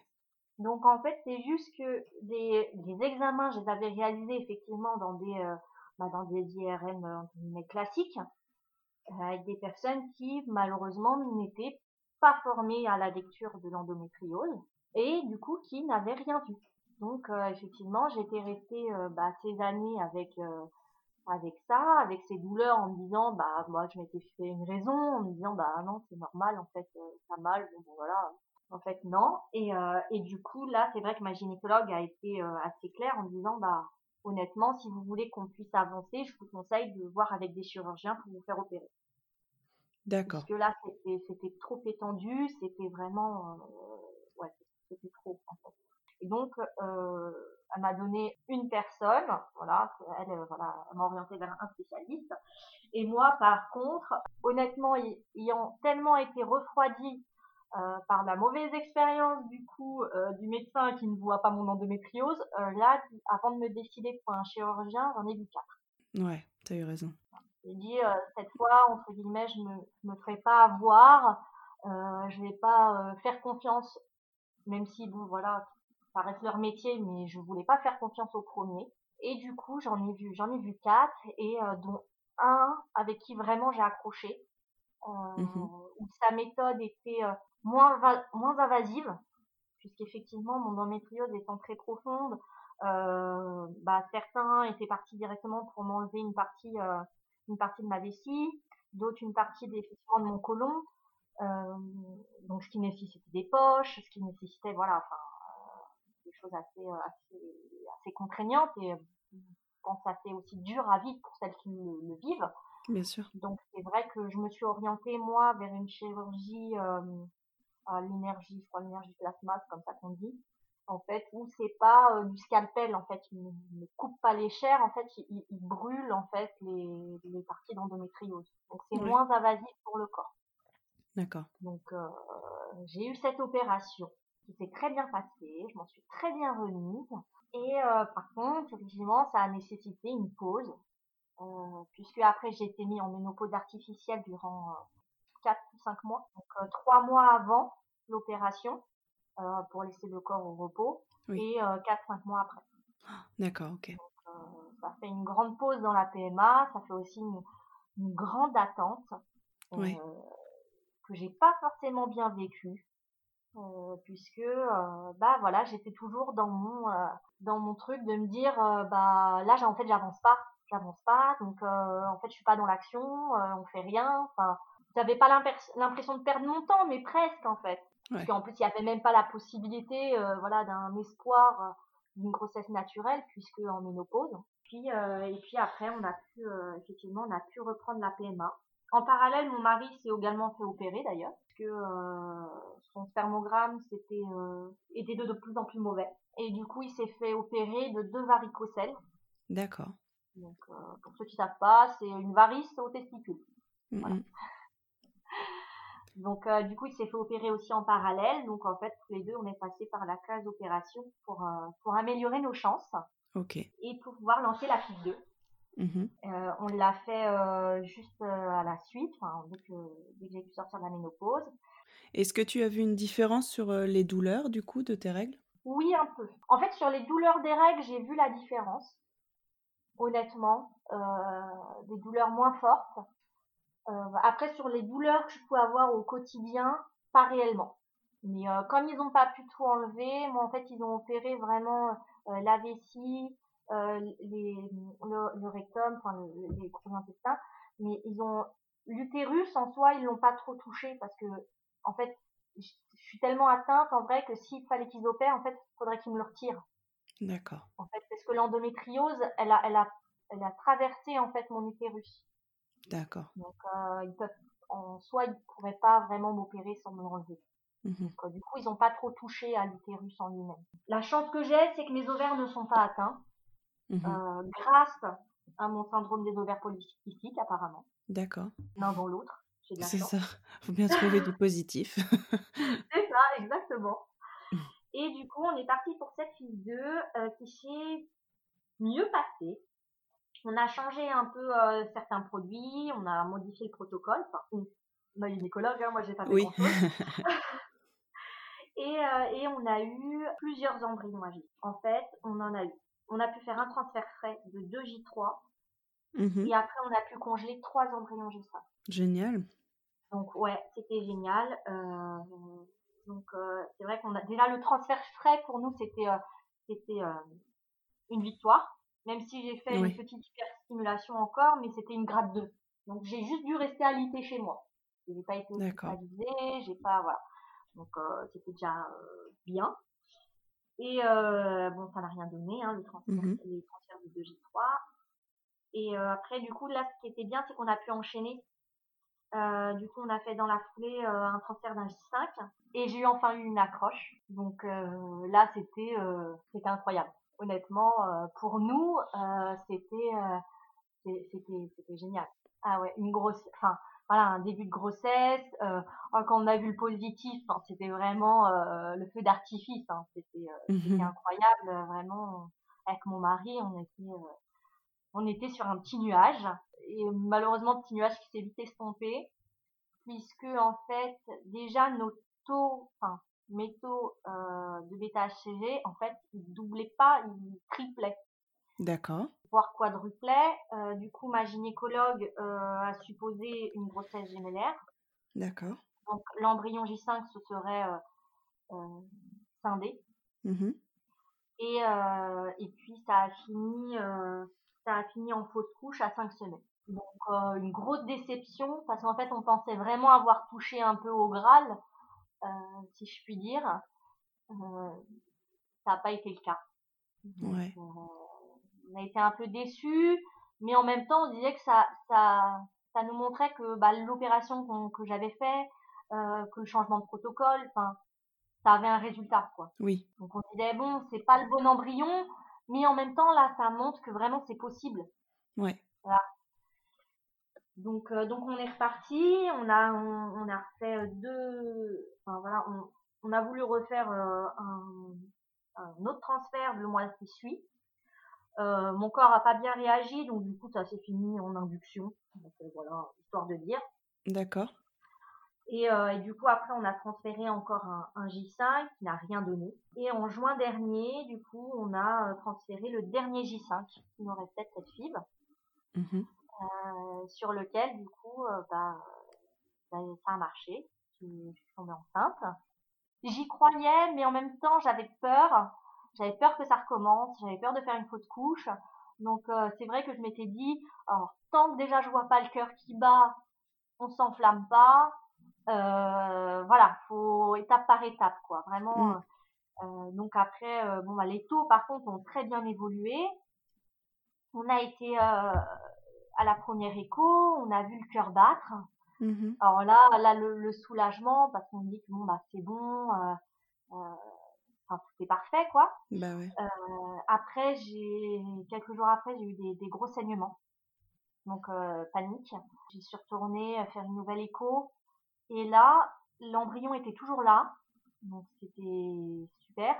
Donc, en fait, c'est juste que des, des, examens, je les avais réalisés effectivement dans des, euh, bah, dans des IRM euh, classiques, euh, avec des personnes qui, malheureusement, n'étaient pas formées à la lecture de l'endométriose et, du coup, qui n'avaient rien vu. Donc, effectivement, j'étais restée bah, ces années avec avec ça, avec ces douleurs, en me disant, bah, moi, je m'étais fait une raison, en me disant, bah, non, c'est normal, en fait, euh, ça mal, bon, voilà. En fait, non. Et, euh, et du coup, là, c'est vrai que ma gynécologue a été euh, assez claire en me disant, bah, honnêtement, si vous voulez qu'on puisse avancer, je vous conseille de voir avec des chirurgiens pour vous faire opérer. D'accord. Parce que là, c'était trop étendu, c'était vraiment, ouais, c'était trop, en fait. Et donc, euh, elle m'a donné une personne, voilà, elle, euh, voilà, m'a orienté vers un spécialiste. Et moi, par contre, honnêtement, ayant tellement été refroidie euh, par la mauvaise expérience du coup euh, du médecin qui ne voit pas mon endométriose, euh, là, avant de me décider pour un chirurgien, j'en ai vu quatre. Ouais, tu as eu raison. J'ai dit cette fois, entre guillemets, je me, me ferai pas avoir, je vais pas faire confiance, même si bon, voilà, ça reste leur métier, mais je voulais pas faire confiance au premier. Et du coup, j'en ai vu, j'en ai vu quatre, et euh, dont un avec qui vraiment j'ai accroché, euh, mmh où sa méthode était euh, moins moins invasive, puisqu'effectivement mon endométriose étant très profonde, bah certains étaient partis directement pour m'enlever une partie une partie de ma vessie, d'autres une partie effectivement de mon côlon, donc ce qui nécessitait des poches, ce qui nécessitait voilà, enfin choses assez, euh, assez, assez contraignantes et euh, je pense assez aussi dur à vivre pour celles qui le, vivent. Bien sûr. Donc c'est vrai que je me suis orientée moi vers une chirurgie euh, à l'énergie, je crois l'énergie plasma, comme ça qu'on dit. En fait, où c'est pas du scalpel, en fait, il ne, coupe pas les chairs, en fait, il, brûle en fait les, les parties d'endométriose. Donc c'est moins invasif pour le corps. D'accord. Donc j'ai eu cette opération qui s'est très bien passé, je m'en suis très bien remise. Et euh, par contre, effectivement, ça a nécessité une pause, euh, puisque après j'ai été mis en ménopause artificielle durant euh, 4 ou 5 mois, donc euh, 3 mois avant l'opération, pour laisser le corps au repos, et 4-5 mois après. D'accord, ok. Donc, ça fait une grande pause dans la PMA, ça fait aussi une, une grande attente, oui. que j'ai pas forcément bien vécue. Euh, puisque euh, bah voilà j'étais toujours dans mon euh, dans mon truc de me dire bah là en fait j'avance pas. J'avance pas donc en fait je suis pas dans l'action on fait rien. Enfin j'avais pas l'impression de perdre mon temps mais presque en fait. Parce qu'en plus il y avait même pas la possibilité voilà d'un espoir d'une grossesse naturelle puisque en ménopause. Puis et puis après on a pu effectivement on a pu reprendre la PMA en parallèle, mon mari s'est également fait opérer d'ailleurs, que euh, son spermogramme s'était euh, était de, de plus en plus mauvais. Et du coup, il s'est fait opérer de deux varicocèles. D'accord. Donc, euh, pour ceux qui savent pas, c'est une varice au testicule. Voilà. Donc, euh, du coup, il s'est fait opérer aussi en parallèle. Donc, en fait, tous les deux, on est passé par la case opération pour, euh, pour améliorer nos chances. Ok. Et pour pouvoir lancer la fille 2. Mmh euh, on l'a fait euh, juste euh, à la suite, dès que, dès que j'ai pu sortir de la ménopause. Est-ce que tu as vu une différence sur les douleurs du coup de tes règles? Oui, un peu. En fait, sur les douleurs des règles, j'ai vu la différence. Honnêtement, des douleurs moins fortes. après, sur les douleurs que je peux avoir au quotidien, pas réellement. Mais comme ils n'ont pas pu tout enlever, moi en fait, ils ont opéré vraiment la vessie, les, le, le, rectum, enfin les gros intestins, mais ils ont l'utérus en soi, ils l'ont pas trop touché parce que en fait, je suis tellement atteinte en vrai que s'il fallait qu'ils opèrent, en fait, il faudrait qu'ils me le retirent. D'accord. En fait, parce que l'endométriose, elle a, elle a, elle a traversé en fait mon utérus. D'accord. Donc, euh, ils peuvent, en soi, ils pourraient pas vraiment m'opérer sans me l'enlever. Mhm. Donc, du coup, ils n'ont pas trop touché à l'utérus en lui-même. La chance que j'ai, c'est que mes ovaires ne sont pas atteints, euh, grâce à mon syndrome des ovaires polycystiques, apparemment. D'accord. L'un dans l'autre. C'est ça. Faut bien trouver du positif. c'est ça, exactement. Et du coup, on est parti pour cette fille 2 euh, qui s'est mieux passée. On a changé un peu euh, certains produits, on a modifié le protocole. Enfin, on, a eu gynécologue, hein, moi j'ai pas fait oui. et, euh, et on a eu plusieurs embryons à vie. En fait, on en a eu. On a pu faire un transfert frais de 2 J3 mmh et après on a pu congeler 3 embryons J5. Génial. Donc ouais, c'était génial. Euh, donc euh, c'est vrai qu'on a déjà le transfert frais pour nous c'était euh, c'était une victoire, même si j'ai fait une petite hyperstimulation encore, mais c'était une grade 2. Donc j'ai juste dû rester alité chez moi. J'ai pas été hospitalisée, j'ai pas voilà. Donc c'était déjà bien. Et bon, ça n'a rien donné, hein, le transfert, mmh les transferts de 2J3. Et après, du coup, là, ce qui était bien, c'est qu'on a pu enchaîner euh, du coup, on a fait dans la foulée euh, un transfert d'un J5 et j'ai enfin eu une accroche. Donc euh, là, c'était c'était incroyable. Honnêtement, pour nous, c'était c'était c'était génial. Ah ouais, une grosse, enfin voilà, un début de grossesse. Oh, quand on a vu le positif, c'était vraiment le feu d'artifice. Hein. C'était mmh incroyable, vraiment. Avec mon mari, on était on était sur un petit nuage et malheureusement petit nuage qui s'est vite estompé puisque en fait déjà nos taux, enfin mes taux euh, de bêta-HCG en fait ils doublaient pas, ils triplaient. D'accord. Voire quadruplaient. Euh, du coup ma gynécologue euh, a supposé une grossesse gémellaire. D'accord. Donc l'embryon J5 se serait scindé. Mmh et, et puis ça a fini ça a fini en fausse couche à 5 semaines. Donc euh, une grosse déception parce qu'en fait on pensait vraiment avoir touché un peu au Graal, euh, si je puis dire. Euh, ça n'a pas été le cas. ouais. On a été un peu déçus, mais en même temps on disait que ça, ça, ça nous montrait que bah, l'opération que j'avais fait, que le changement de protocole, enfin ça avait un résultat quoi. Oui. Donc on disait bon c'est pas le bon embryon, mais en même temps, là, ça montre que vraiment c'est possible. Ouais. Voilà. Donc, euh, donc on est reparti. On a, on, a refait euh, deux. Enfin voilà, on, on a voulu refaire euh, un, un, autre transfert le mois qui suit. Euh, mon corps a pas bien réagi, donc du coup ça s'est fini en induction. Donc voilà, histoire de dire. D'accord. Et, euh, et, du coup, après, on a transféré encore un, un J5 qui n'a rien donné. Et en juin dernier, du coup, on a euh, transféré le dernier J5 qui nous restait cette fibre, mmh euh, sur lequel, du coup, euh, bah, bah, ça a marché. Je, suis tombée enceinte. J'y croyais, mais en même temps, j'avais peur. J'avais peur que ça recommence. J'avais peur de faire une fausse couche. Donc, euh, c'est vrai que je m'étais dit, alors, tant que déjà je vois pas le cœur qui bat, on s'enflamme pas euh, voilà, faut étape par étape, quoi. Vraiment. Mm. Euh, donc après, euh, bon, bah, les taux, par contre, ont très bien évolué. On a été euh, à la première écho, on a vu le cœur battre. Mm-hmm. Alors là, là, le, soulagement, parce qu'on dit que bon, bah, c'est bon, euh, enfin, c'est parfait, quoi. Bah ouais. après, j'ai quelques jours après, j'ai eu des, des, gros saignements. Donc panique. J'ai suis retournée faire une nouvelle écho. Et là, l'embryon était toujours là, donc c'était super.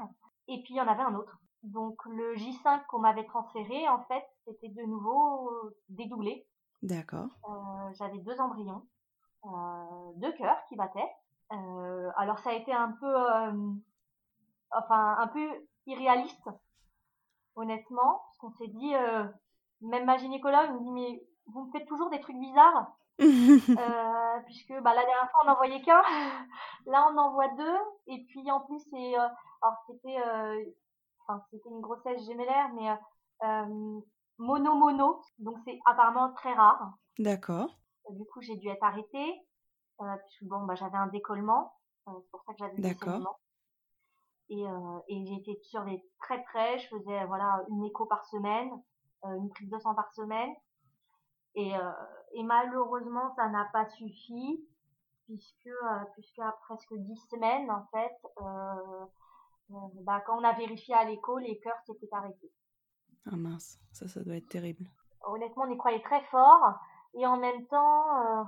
Et puis il y en avait un autre. Donc le J5 qu'on m'avait transféré, en fait, c'était de nouveau dédoublé. D'accord. Euh, J'avais deux embryons, euh, deux cœurs qui battaient. Euh, alors ça a été un peu, euh, enfin un peu irréaliste, honnêtement, parce qu'on s'est dit, euh, même ma gynécologue me dit mais vous me faites toujours des trucs bizarres. euh, puisque bah, la dernière fois on n'en voyait qu'un, là on en voit deux, et puis en plus c'est, euh, alors c'était, enfin c'était une grossesse gémellaire, mais mono mono, donc c'est apparemment très rare. D'accord. Du coup j'ai dû être arrêtée, puisque bon bah j'avais un décollement, c'est pour ça que j'avais D'accord. Et, et été sur des très près, je faisais voilà une écho par semaine, une prise de sang par semaine, et, euh, et malheureusement, ça n'a pas suffi. puisque puisque à presque dix semaines en fait, bah, quand on a vérifié à l'écho, les cœurs s'étaient arrêtés. Ah mince, ça, ça doit être terrible. Honnêtement, on y croyait très fort, et en même temps,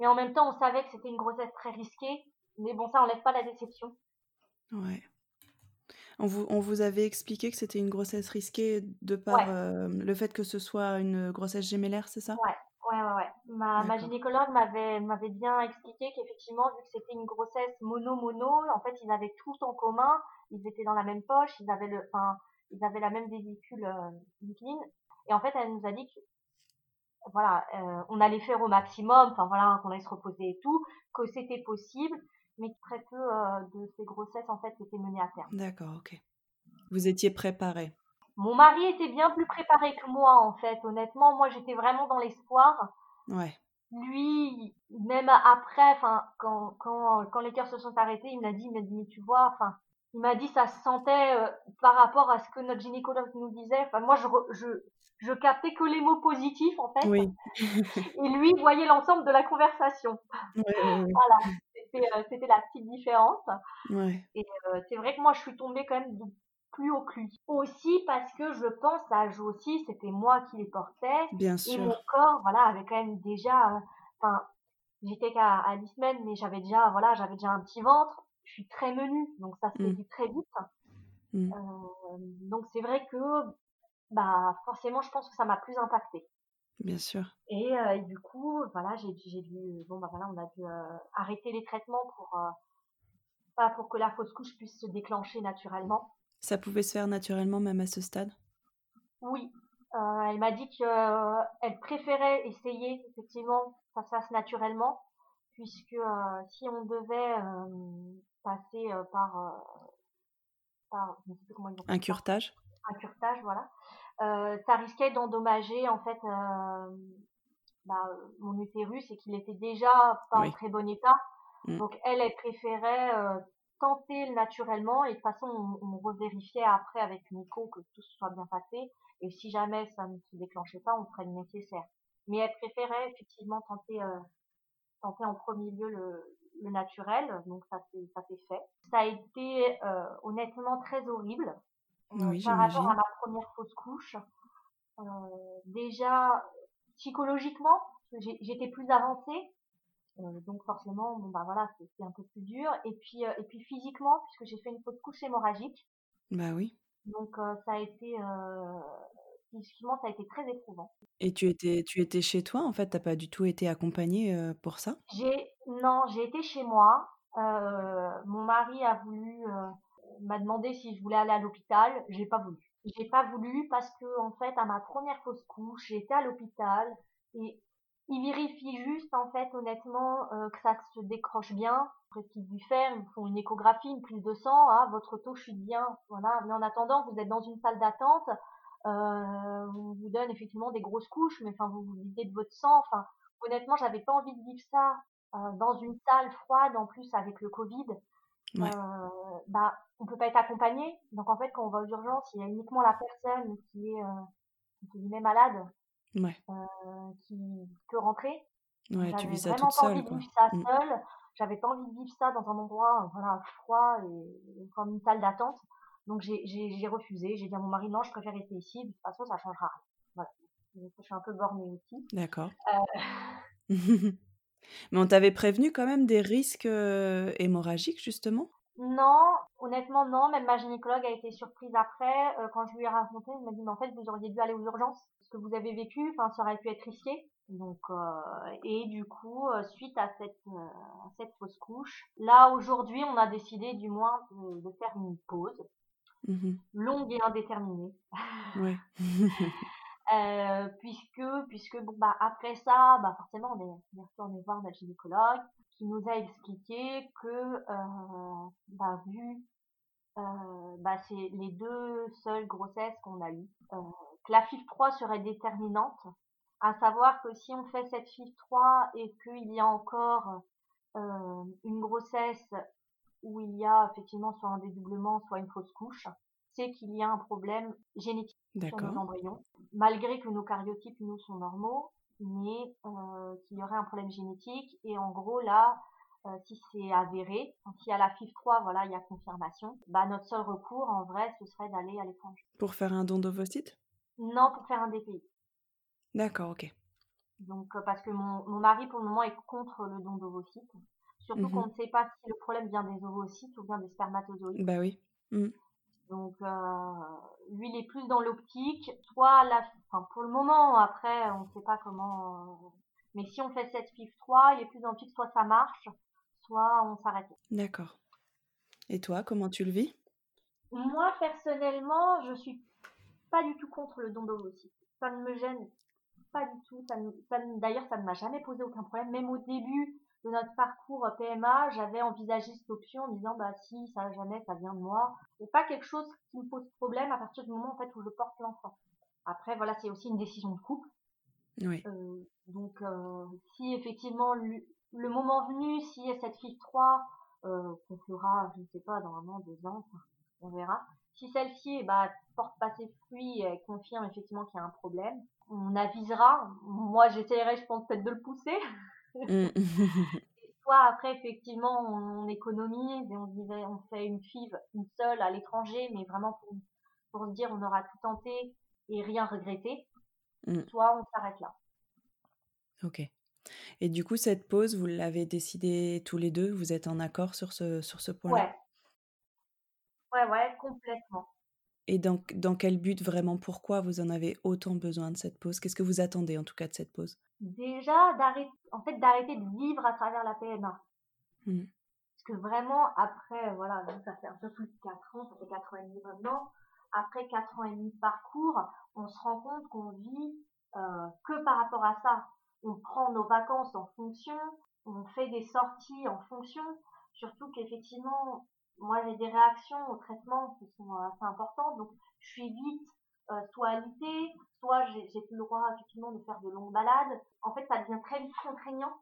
et en même temps, on savait que c'était une grossesse très risquée, mais bon, ça enlève pas la déception. Ouais. On vous, on vous avait expliqué que c'était une grossesse risquée de par le fait que ce soit une grossesse gémellaire, c'est ça? Ouais, ouais, ouais. ouais. Ma, ma gynécologue m'avait, m'avait bien expliqué qu'effectivement, vu que c'était une grossesse mono-mono, en fait, ils avaient tout en commun. Ils étaient dans la même poche, ils avaient, le, enfin, ils avaient la même vésicule euh, Et en fait, elle nous a dit que voilà, euh, on allait faire au maximum, enfin voilà, qu'on allait se reposer et tout, que c'était possible, mais très peu euh, de ces grossesses en fait étaient menées à terme. D'accord, ok. Vous étiez préparée. Mon mari était bien plus préparé que moi en fait, honnêtement. Moi, j'étais vraiment dans l'espoir. Ouais. Lui, même après, enfin, quand, quand, quand les cœurs se sont arrêtés, il m'a dit, il m'a dit, mais tu vois, enfin, il m'a dit ça se sentait euh, par rapport à ce que notre gynécologue nous disait. Enfin, moi, je, je, je captais que les mots positifs en fait. Oui. et lui voyait l'ensemble de la conversation. voilà, euh, c'était la petite différence. Ouais. Et euh, c'est vrai que moi, je suis tombée quand même de plus haut que lui. Aussi parce que je pense, ça joue aussi, c'était moi qui les portais. Bien sûr. Et mon corps, voilà, avait quand même déjà, enfin, j'étais qu'à à 10 semaines, mais j'avais déjà, voilà, j'avais déjà un petit ventre. Je suis très menue, donc ça se mmh. très vite. Mmh. Euh, donc c'est vrai que bah forcément, je pense que ça m'a plus impacté. Bien sûr. Et, euh, du coup, voilà, j'ai dû, bon bah voilà, on a dû euh, arrêter les traitements pour pas pour que la fausse couche puisse se déclencher naturellement. Ça pouvait se faire naturellement même à ce stade? Oui, elle m'a dit qu'elle préférait essayer effectivement que ça se fasse naturellement, puisque si on devait passer par, par je sais plus comment un curtage. Un curtage, voilà. Euh, ça risquait d'endommager en fait euh, bah, mon utérus et qu'il était déjà pas en très bon état. Mm. Donc elle, elle préférait euh, tenter naturellement et de toute façon on, on, revérifiait après avec Nico que tout soit bien passé et si jamais ça ne se déclenchait pas, on ferait le nécessaire. Mais elle préférait effectivement tenter tenter en premier lieu le, le naturel, donc ça s'est ça s'est fait. Ça a été honnêtement très horrible oui, par rapport à ma première fausse couche. Euh, déjà, psychologiquement, j'étais plus avancée. Euh, donc forcément, bon bah voilà, c'était un peu plus dur. Et puis, euh, et puis physiquement, puisque j'ai fait une fausse couche hémorragique. Bah oui. Donc ça a été, physiquement, ça a été très éprouvant. Et tu étais, tu étais chez toi en fait, t'as pas du tout été accompagnée pour ça? J'ai, non, j'ai été chez moi. mon mari a voulu m'a demandé si je voulais aller à l'hôpital. J'ai pas voulu. J'ai pas voulu parce que en fait, à ma première fausse couche, j'étais à l'hôpital et ils vérifient juste en fait honnêtement euh, que ça se décroche bien. Après qu'ils dû faire, ils font une échographie, une prise de sang, hein, votre taux chute bien, voilà. Mais en attendant, vous êtes dans une salle d'attente, euh, on vous donne effectivement des grosses couches, mais enfin vous vous videz de votre sang. Enfin, honnêtement, j'avais pas envie de vivre ça euh, dans une salle froide en plus avec le Covid. Ouais. Euh, bah, on peut pas être accompagné. Donc en fait, quand on va aux urgences, il y a uniquement la personne qui est euh, malade ouais. euh, qui peut rentrer. Ouais, tu vis ça toute seule. J'avais pas envie de vivre ça mmh. seule. J'avais pas envie de vivre ça dans un endroit voilà froid et, comme une salle d'attente. Donc j'ai refusé. J'ai dit à mon mari non, je préfère rester ici. De toute façon, ça changera. Voilà. je suis un peu bornée aussi. D'accord. Euh... Mais on t'avait prévenu quand même des risques euh, hémorragiques justement? Non, honnêtement non. Même ma gynécologue a été surprise après. Euh, quand je lui ai raconté, elle m'a dit mais en fait vous auriez dû aller aux urgences. Ce que vous avez vécu, enfin ça aurait pu être risqué. Donc euh, et du coup suite à cette à cette fausse couche, là aujourd'hui on a décidé du moins de, de faire une pause mmh longue et indéterminée. Ouais. Euh, puisque puisque bon bah après ça bah forcément on est, retourné voir notre gynécologue qui nous a expliqué que euh, bah vu euh, bah c'est les deux seules grossesses qu'on a eues euh, que la FIF 3 serait déterminante à savoir que si on fait cette FIF 3 et qu'il y a encore euh, une grossesse où il y a effectivement soit un dédoublement soit une fausse couche c'est qu'il y a un problème génétique sur nos embryons. Malgré que nos cariotypes, nous, sont normaux, mais qu'il y aurait un problème génétique. Et en gros, là, si c'est avéré, y a la FIV3, voilà, il y a confirmation, bah, notre seul recours, en vrai, ce serait d'aller à l'étranger. Pour faire un don d'ovocytes? Non, pour faire un DPI. D'accord, ok. Donc, parce que mon, mon, mari, pour le moment, est contre le don d'ovocytes. Surtout qu'on mmh ne sait pas si le problème vient des ovocytes ou bien des spermatozoïdes. Bah oui. Mmh. Donc, euh, lui, il est plus dans l'optique. Soit, la, enfin, pour le moment, après, on ne sait pas comment. Euh, mais si on fait cette FIF 3, il est plus dans l'optique, soit ça marche, soit on s'arrête. D'accord. Et toi, comment tu le vis? Moi, personnellement, je suis pas du tout contre le don d'ovocytes. Ça ne me gêne pas du tout. Ça, ça D'ailleurs, ça ne m'a jamais posé aucun problème. Même au début, de notre parcours PMA, j'avais envisagé cette option en disant bah si ça jamais ça vient de moi, c'est pas quelque chose qui me pose problème à partir du moment en fait où je porte l'enfant. Après voilà c'est aussi une décision de couple. Oui. Euh, donc euh, si effectivement le, moment venu, si cette fille 3 euh, qu'on fera, je ne sais pas, dans un an, deux ans, on verra. Si celle-ci bah, porte pas ses fruits et confirme effectivement qu'il y a un problème, on avisera. Moi, j'essaierai, je pense, peut-être de le pousser. Mm. Soit après, effectivement, on, économise et on, disait, on fait une FIV, une seule à l'étranger, mais vraiment pour, pour se dire on aura tout tenté et rien regretté. Mm. Soit on s'arrête là. Ok. Et du coup, cette pause, vous l'avez décidé tous les deux? Vous êtes en accord sur ce, sur ce point-là? Ouais. Ouais, ouais, complètement. Et dans, dans quel but vraiment Pourquoi vous en avez autant besoin de cette pause? Qu'est-ce que vous attendez en tout cas de cette pause? Déjà, d'arrêter, en fait, d'arrêter de vivre à travers la PMA. Mmh. Parce que vraiment, après, voilà, ça fait un peu plus de 4 ans, ça fait 4 ans et demi maintenant. Après 4 ans et demi de parcours, on se rend compte qu'on vit euh, que par rapport à ça. On prend nos vacances en fonction, on fait des sorties en fonction, surtout qu'effectivement, moi j'ai des réactions au traitement qui sont assez importantes, donc je suis vite euh, soit alitée, soit j'ai plus le droit effectivement de faire de longues balades. En fait, ça devient très vite contraignant.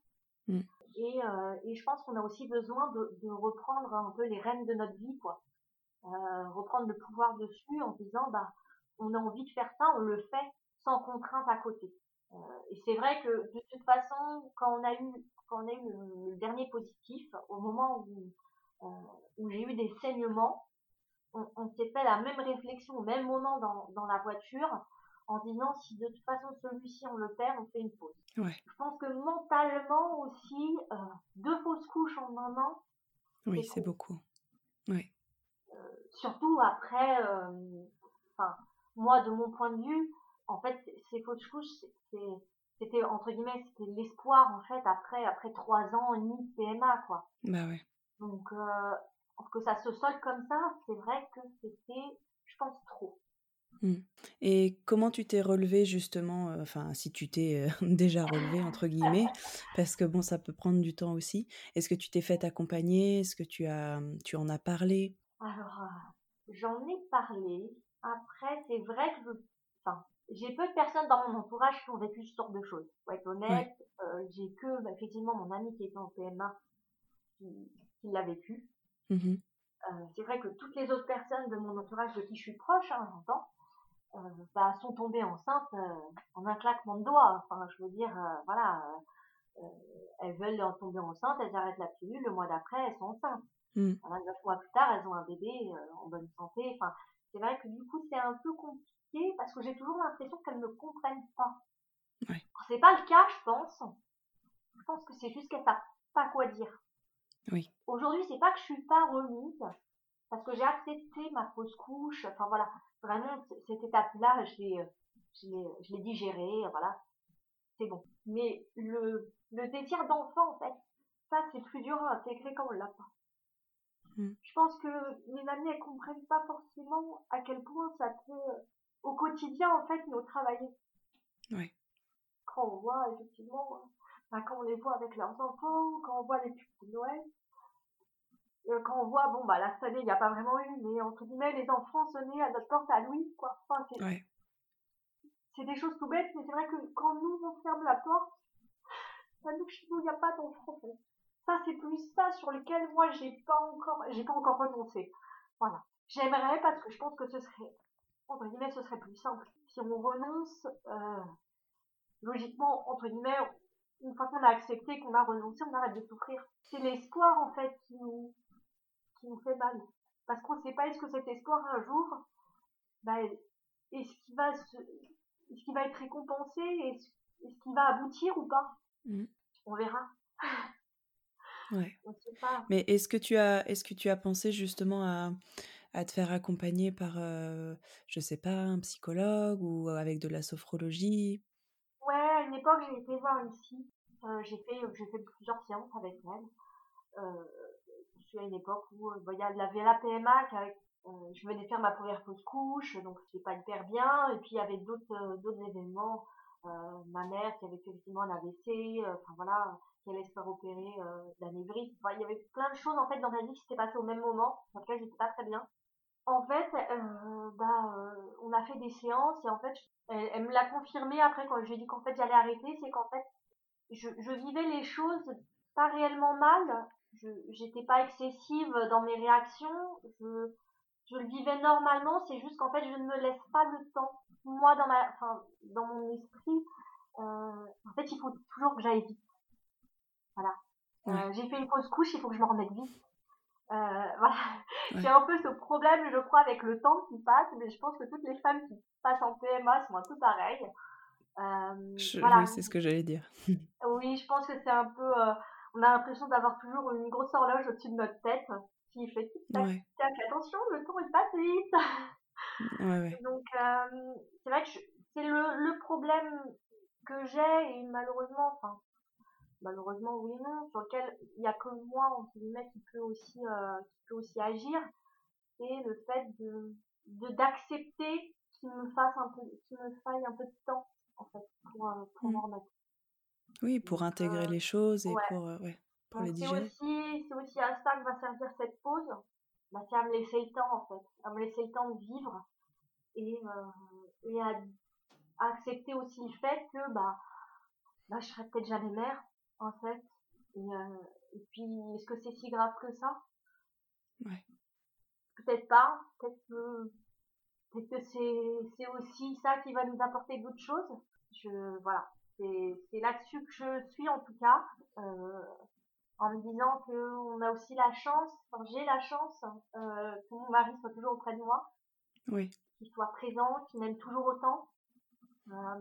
Mm. Et, euh, et, je pense qu'on a aussi besoin de, de, reprendre un peu les rênes de notre vie, quoi. Euh, reprendre le pouvoir dessus en disant, bah, on a envie de faire ça, on le fait sans contrainte à côté. Euh, et c'est vrai que de toute façon, quand on a eu, quand on a eu le, le dernier positif, au moment où euh, où j'ai eu des saignements, on, on s'est fait la même réflexion au même moment dans, dans la voiture en disant si de toute façon celui-ci on le perd, on fait une pause. Ouais. Je pense que mentalement aussi, euh, deux fausses couches en un an. Oui, c'est beaucoup. Oui. Euh, surtout après, euh, enfin, moi de mon point de vue, en fait, ces fausses couches, c'était entre guillemets, c'était l'espoir en fait après après trois ans et demi de PMA quoi. Bah ouais. Donc, euh, que ça se solde comme ça, c'est vrai que c'était, je pense, trop. Mmh. Et comment tu t'es relevé justement, euh, enfin si tu t'es euh, déjà relevé entre guillemets, parce que bon ça peut prendre du temps aussi. Est-ce que tu t'es fait accompagner? Est-ce que tu as, tu en as parlé? Alors j'en ai parlé. Après c'est vrai que enfin j'ai peu de personnes dans mon entourage qui ont vécu ce genre de choses. Pour être honnête, j'ai que bah, effectivement mon ami qui était en PMA qui, qui l'a vécu. Mmh euh, c'est vrai que toutes les autres personnes de mon entourage de qui je suis proche, hein, j'entends, euh, bah, sont tombées enceintes euh, en un claquement de doigts. Enfin, je veux dire, voilà, elles veulent en tomber enceintes, elles arrêtent la pilule, le mois d'après, elles sont enceintes. Mmh. neuf mois plus tard, elles ont un bébé en bonne santé. Enfin, c'est vrai que du coup, c'est un peu compliqué parce que j'ai toujours l'impression qu'elles ne comprennent pas. Ouais. C'est pas le cas, je pense. Je pense que c'est juste qu'elles savent pas quoi dire. Oui. Aujourd'hui, c'est pas que je suis pas remise, parce que j'ai accepté ma fausse couche. Enfin voilà, vraiment cette étape-là, je l'ai, je l'ai, digérée. Voilà, c'est bon. Mais le, le désir d'enfant, en fait, ça c'est plus dur à intégrer quand on l'a pas. Mm. Je pense que mes amis elles comprennent pas forcément à quel point ça peut, au quotidien en fait, nous travailler. Oui. Quand on voit effectivement quand on les voit avec leurs enfants, quand on voit les pubs de Noël, euh, quand on voit, bon, bah, là, cette année, il n'y a pas vraiment eu, mais entre guillemets, les enfants sonnaient à notre porte à Louis, quoi. Enfin, c'est, c'est des choses tout bêtes, mais c'est vrai que quand nous, on ferme la porte, ça nous, chez nous, il n'y a pas d'enfants, Ça, c'est plus ça sur lequel moi, j'ai pas encore, j'ai pas encore renoncé. Voilà. J'aimerais parce que je pense que ce serait, entre guillemets, ce serait plus simple. Si on renonce, euh, logiquement, entre guillemets, une fois qu'on a accepté, qu'on a renoncé, on arrête de souffrir. C'est l'espoir, en fait, qui nous, qui nous fait mal. Parce qu'on ne sait pas est-ce que cet espoir, un jour, bah, est-ce qu'il va se, est-ce qu'il va être récompensé, est-ce, est-ce qu'il va aboutir ou pas? Mm. On verra. Ouais. Mais est-ce que tu as, est-ce que tu as pensé justement à, à te faire accompagner par, euh, je sais pas, un psychologue ou avec de la sophrologie? Ouais, à une époque, j'ai été voir ici. Euh, j'ai fait, j'ai fait plusieurs séances avec elle. Euh, je suis à une époque où euh, bah, il y avait la PMA qui avait, euh, je venais faire ma première fausse couche, donc c'était pas hyper bien. Et puis il y avait d'autres, événements. ma mère qui avait fait effectivement un AVC, enfin voilà, qui allait se faire opérer euh, d'anévrisme. il y avait plein de choses en fait dans ma vie qui s'étaient passées au même moment, en tout cas j'étais pas très bien. En fait, euh, bah, euh, on a fait des séances et en fait, elle, me l'a confirmé après quand je lui ai dit qu'en fait j'allais arrêter, c'est qu'en fait, je, je vivais les choses pas réellement mal, je j'étais pas excessive dans mes réactions, je, je le vivais normalement, c'est juste qu'en fait je ne me laisse pas le temps. Moi dans ma, enfin dans mon esprit, euh, en fait il faut toujours que j'aille vite. Voilà. J'ai fait une fausse couche, il faut que je me remette vite. Euh, voilà. J'ai un peu ce problème, je crois, avec le temps qui passe, mais je pense que toutes les femmes qui passent en PMA sont un peu pareilles. Euh, voilà. Oui, c'est ce que j'allais dire. oui, je pense que c'est un peu. Euh, on a l'impression d'avoir toujours une grosse horloge au-dessus de notre tête qui fait tic-tac, tac attention, le temps il passe vite. Ouais. Donc, c'est vrai que c'est le, le problème que j'ai et malheureusement, enfin, malheureusement oui et non, sur lequel il n'y a que moi, entre guillemets, qui peut aussi, euh, qui peut aussi agir, c'est le fait de, d'accepter qu'il me fasse un peu, qu'il me faille un peu de temps, en fait, pour, euh, pour mmh. m'en remettre. Oui, pour intégrer euh, les choses et pour, ouais, pour les digérer. C'est aussi, c'est aussi à ça que va servir cette pause. Bah, c'est à me laisser le temps, en fait. À me laisser le temps de vivre et, et à, à, accepter aussi le fait que, bah, bah je serai peut-être jamais mère, en fait. Euh, et, puis, est-ce que c'est si grave que ça? Ouais. Peut-être pas. Peut-être que, peut que c'est, aussi ça qui va nous apporter d'autres choses. Je, voilà. C'est, là-dessus que je suis, en tout cas. Euh, en me disant que on a aussi la chance, enfin, j'ai la chance euh, que mon mari soit toujours auprès de moi, oui. qu'il soit présent, qu'il m'aime toujours autant, euh,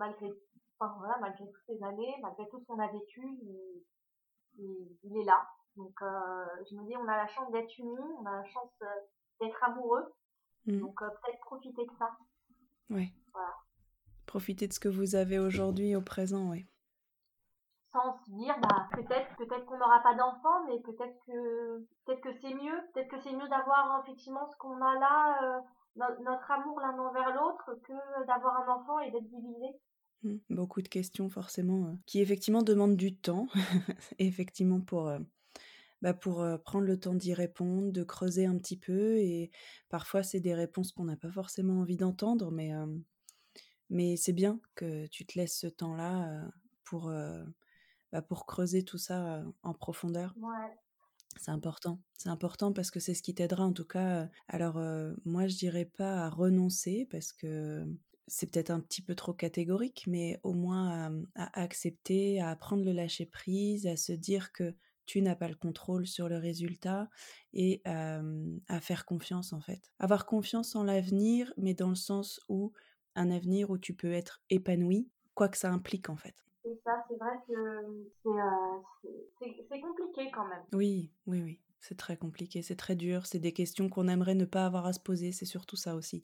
malgré voilà, malgré toutes ces années, malgré tout ce qu'on a vécu, il, il, est là. Donc, euh, je me dis, on a la chance d'être unis, on a la chance euh, d'être amoureux. Mm. Donc, euh, peut-être profiter de ça. Oui. Voilà. Profiter de ce que vous avez aujourd'hui au présent, oui. Sans se dire, bah, peut-être, peut-être qu'on n'aura pas d'enfant, mais peut-être que, peut-être que c'est mieux. Peut-être que c'est mieux d'avoir effectivement ce qu'on a là, notre amour l'un envers l'autre, que d'avoir un enfant et d'être divisé. Mmh. Beaucoup de questions forcément euh, qui effectivement demandent du temps, effectivement pour, euh, bah, pour euh, prendre le temps d'y répondre, de creuser un petit peu et parfois c'est des réponses qu'on n'a pas forcément envie d'entendre, mais, mais c'est bien que tu te laisses ce temps-là pour, bah, pour creuser tout ça en profondeur. C'est important, c'est important parce que c'est ce qui t'aidera en tout cas. Alors moi je dirais pas à renoncer parce que c'est peut-être un petit peu trop catégorique, mais au moins à, accepter, à apprendre le lâcher prise, à se dire que tu n'as pas le contrôle sur le résultat et à faire confiance en fait. Avoir confiance en l'avenir, mais dans le sens où un avenir où tu peux être épanoui, quoi que ça implique en fait. Et ça, c'est vrai que c'est euh, compliqué quand même. Oui, oui, oui. C'est très compliqué, c'est très dur, c'est des questions qu'on aimerait ne pas avoir à se poser, c'est surtout ça aussi.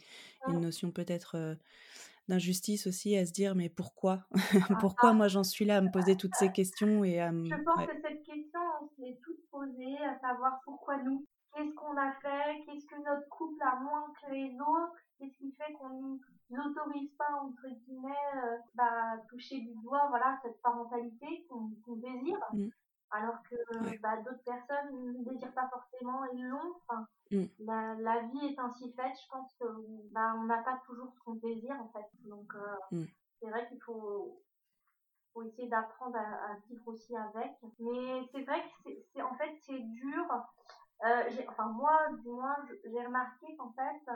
Une notion peut-être d'injustice aussi à se dire mais pourquoi? Ah, Pourquoi ah. moi j'en suis là à me poser toutes ces questions et à Je pense que cette question, on se l'est toutes posée, à savoir pourquoi nous? Qu'est-ce qu'on a fait? Qu'est-ce que notre couple a moins que les autres? Qu'est-ce qui fait qu'on n'autorise pas, entre guillemets, euh, bah, toucher du doigt voilà, cette parentalité qu'on désire? Mmh alors que bah, d'autres personnes ne désirent pas forcément et l'ont. Enfin, mm. la, la, vie est ainsi faite, je pense que bah, on n'a pas toujours ce qu'on désire en fait. Donc euh, mm. c'est vrai qu'il faut, faut essayer d'apprendre à, vivre aussi avec. Mais c'est vrai que c'est en fait c'est dur. Euh, enfin moi du moins j'ai remarqué qu'en fait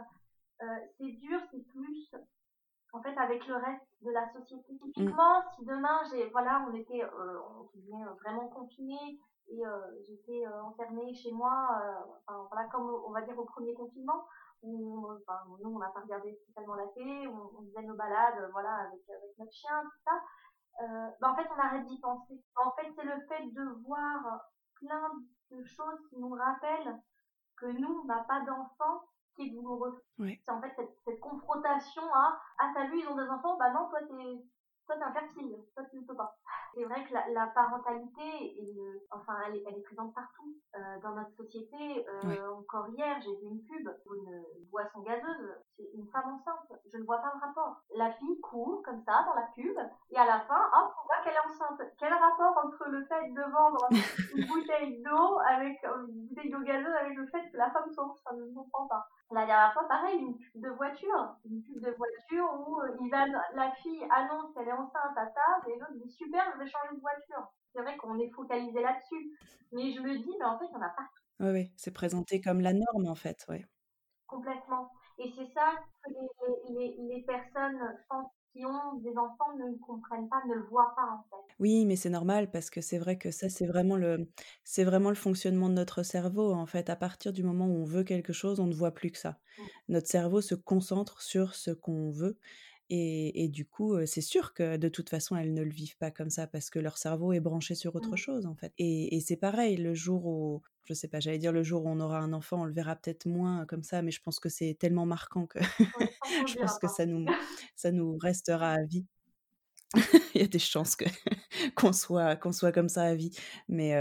euh, c'est dur, c'est plus en fait, avec le reste de la société. Typiquement, si demain, j'ai, voilà, on était, euh, on vraiment confinés et euh, j'étais euh, enfermée chez moi, enfin, voilà, comme on va dire au premier confinement, où, enfin, nous, on n'a pas regardé spécialement la télé, on, on faisait nos balades, voilà, avec, avec notre chien, tout ça. Bah, en fait, on arrête d'y penser. En fait, c'est le fait de voir plein de choses qui nous rappellent que nous, on n'a pas d'enfants qui est douloureux. C'est en fait cette, cette confrontation à ah t'as vu ils ont des enfants? Bah non toi t'es toi t'es infertile toi tu ne peux pas. C'est vrai que la, la parentalité est enfin elle est, elle est présente partout euh, dans notre société. Euh, Encore hier j'ai vu une pub pour une boisson gazeuse c'est une femme enceinte je ne vois pas le rapport. La fille court comme ça dans la pub et à la fin hop on voit qu'elle est enceinte. Quel rapport entre le fait de vendre une bouteille d'eau avec une bouteille d'eau gazeuse avec le fait que la femme soit enceinte je ne comprends pas? La dernière fois, pareil, une pub de voiture. Une pub de voiture où euh, la fille annonce qu'elle est enceinte à table et l'autre dit super, je vais changer de voiture. C'est vrai qu'on est focalisé là-dessus. Mais je me dis, mais en fait, il y en a partout. Oui, oui, c'est présenté comme la norme en fait, oui. Complètement. Et c'est ça que les, les, les personnes, je pense, qui ont des enfants ne comprennent pas, ne le voient pas en fait. Oui, mais c'est normal parce que c'est vrai que ça c'est vraiment le c'est vraiment le fonctionnement de notre cerveau en fait. À partir du moment où on veut quelque chose, on ne voit plus que ça. Mmh. Notre cerveau se concentre sur ce qu'on veut et, et, du coup, c'est sûr que de toute façon, elles ne le vivent pas comme ça parce que leur cerveau est branché sur autre mmh. chose en fait. Et, et c'est pareil, le jour où, je sais pas, j'allais dire le jour où on aura un enfant, on le verra peut-être moins comme ça, mais je pense que c'est tellement marquant que je pense que ça nous, ça nous restera à vie. Il y a des chances que qu'on soit qu'on soit comme ça à vie. Mais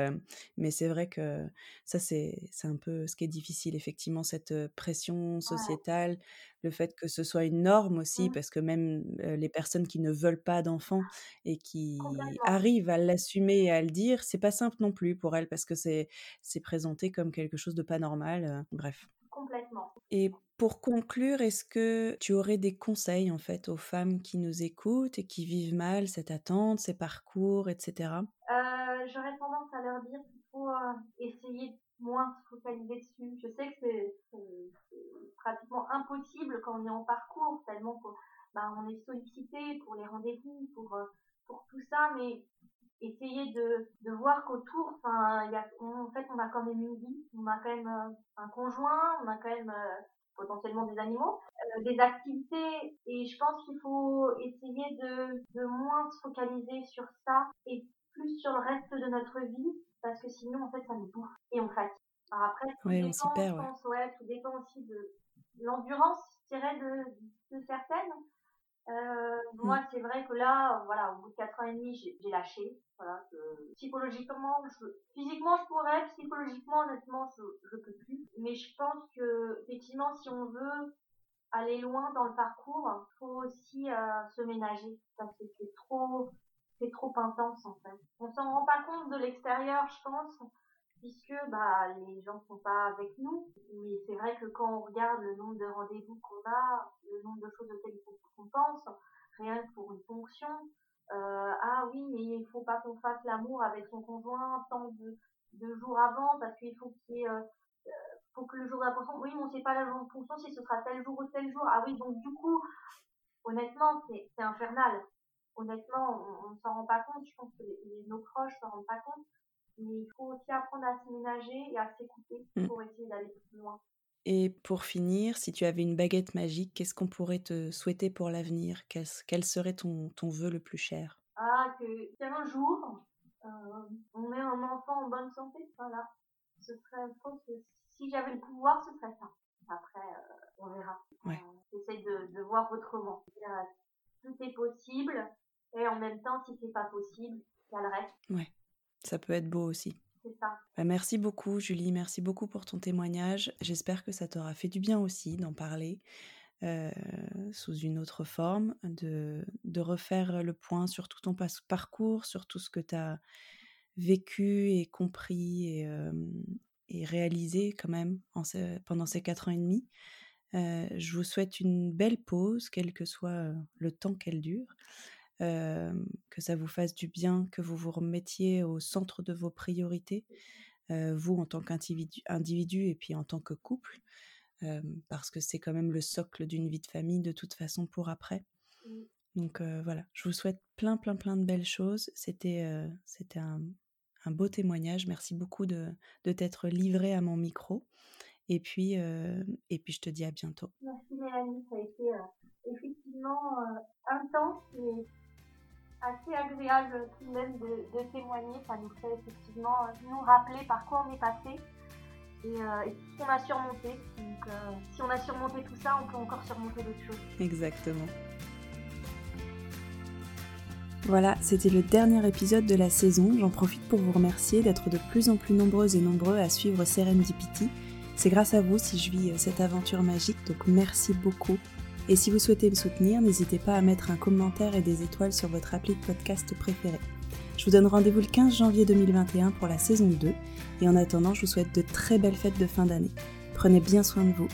mais c'est vrai que ça c'est c'est un peu ce qui est difficile effectivement cette pression sociétale le fait que ce soit une norme aussi mmh. parce que même les personnes qui ne veulent pas d'enfants et qui arrivent à l'assumer et à le dire c'est pas simple non plus pour elles parce que c'est c'est présenté comme quelque chose de pas normal bref complètement et pour conclure, est-ce que tu aurais des conseils en fait aux femmes qui nous écoutent et qui vivent mal cette attente, ces parcours, etc. Euh, j'aurais tendance à leur dire qu'il faut euh, essayer de moins se focaliser dessus. Je sais que c'est pratiquement impossible quand on est en parcours, tellement qu'on bah, on est sollicité pour les rendez-vous, pour, euh, pour tout ça, mais essayer de, de voir qu'autour, enfin, en fait, on a quand même une vie, on a quand même un conjoint, on a quand même potentiellement des animaux, euh, des activités. Et je pense qu'il faut essayer de, de moins se focaliser sur ça et plus sur le reste de notre vie, parce que sinon, en fait, ça nous bouffe et on fatigue. Alors après, tout dépend, perd, je pense, ouais. tout dépend aussi de l'endurance, je dirais, de, de certaines. Euh, moi, mmh. c'est vrai que là, voilà, au bout de 4 ans et demi, j'ai lâché. Voilà, psychologiquement, je, physiquement, je pourrais, psychologiquement, honnêtement, je, je peux plus. Mais je pense que, effectivement, si on veut aller loin dans le parcours, faut aussi euh, se ménager parce que c'est trop, c'est trop intense en fait. On s'en rend pas compte de l'extérieur, je pense, puisque bah les gens sont pas avec nous. Mais c'est vrai que quand on regarde le nombre de rendez-vous qu'on a, le nombre de choses auxquelles qu'on pense, rien que pour une fonction, euh, ah oui, mais il faut pas qu'on fasse l'amour avec son conjoint tant de, jours avant parce qu'il faut qu'il euh, euh que le jour de la fonction, oui, mais on sait pas la jour de fonction si ce sera tel jour ou tel jour. Ah oui, donc du coup, honnêtement, c'est infernal. Honnêtement, on, ne s'en rend pas compte. Je pense que nos proches s'en rendent pas compte mais il faut aussi apprendre à s'aménager et à s'écouter mmh. pour essayer d'aller plus loin. Et pour finir, si tu avais une baguette magique, qu'est-ce qu'on pourrait te souhaiter pour l'avenir? Quel serait ton, ton vœu le plus cher? Ah, que qu'un jour, euh, on ait un enfant en bonne santé. Voilà. Ce serait, je pense que si j'avais le pouvoir, ce serait ça. Après, euh, on verra. Ouais. Euh, J'essaie de, de voir autrement. Tout est possible, et en même temps, si c'est pas possible, il y a le reste. Ouais. Ça peut être beau aussi. Ça. Bah, merci beaucoup Julie, merci beaucoup pour ton témoignage. J'espère que ça t'aura fait du bien aussi d'en parler euh, sous une autre forme, de, de, refaire le point sur tout ton parcours, sur tout ce que tu as vécu et compris et, euh, et réalisé quand même en pendant ces quatre ans et demi. Euh, je vous souhaite une belle pause, quel que soit le temps qu'elle dure que ça vous fasse du bien, que vous vous remettiez au centre de vos priorités, vous en tant qu'individu et puis en tant que couple, parce que c'est quand même le socle d'une vie de famille de toute façon pour après. Donc voilà, je vous souhaite plein, plein, plein de belles choses. C'était c'était un, un, beau témoignage. Merci beaucoup de, de t'être livré à mon micro. Et puis, et puis, je te dis à bientôt. Merci Mélanie, ça a été effectivement intense et assez agréable tout même de, de, témoigner. Ça nous fait effectivement nous rappeler par quoi on est passé et, euh, ce qu'on a surmonté. Donc euh, si on a surmonté tout ça, on peut encore surmonter d'autres choses. Exactement. Voilà, c'était le dernier épisode de la saison. J'en profite pour vous remercier d'être de plus en plus nombreuses et nombreux à suivre Serendipity. C'est grâce à vous si je vis euh, cette aventure magique, donc merci beaucoup. Et si vous souhaitez me soutenir, n'hésitez pas à mettre un commentaire et des étoiles sur votre appli de podcast préféré. Je vous donne rendez-vous le 15 janvier 2021 pour la saison 2 et en attendant, je vous souhaite de très belles fêtes de fin d'année. Prenez bien soin de vous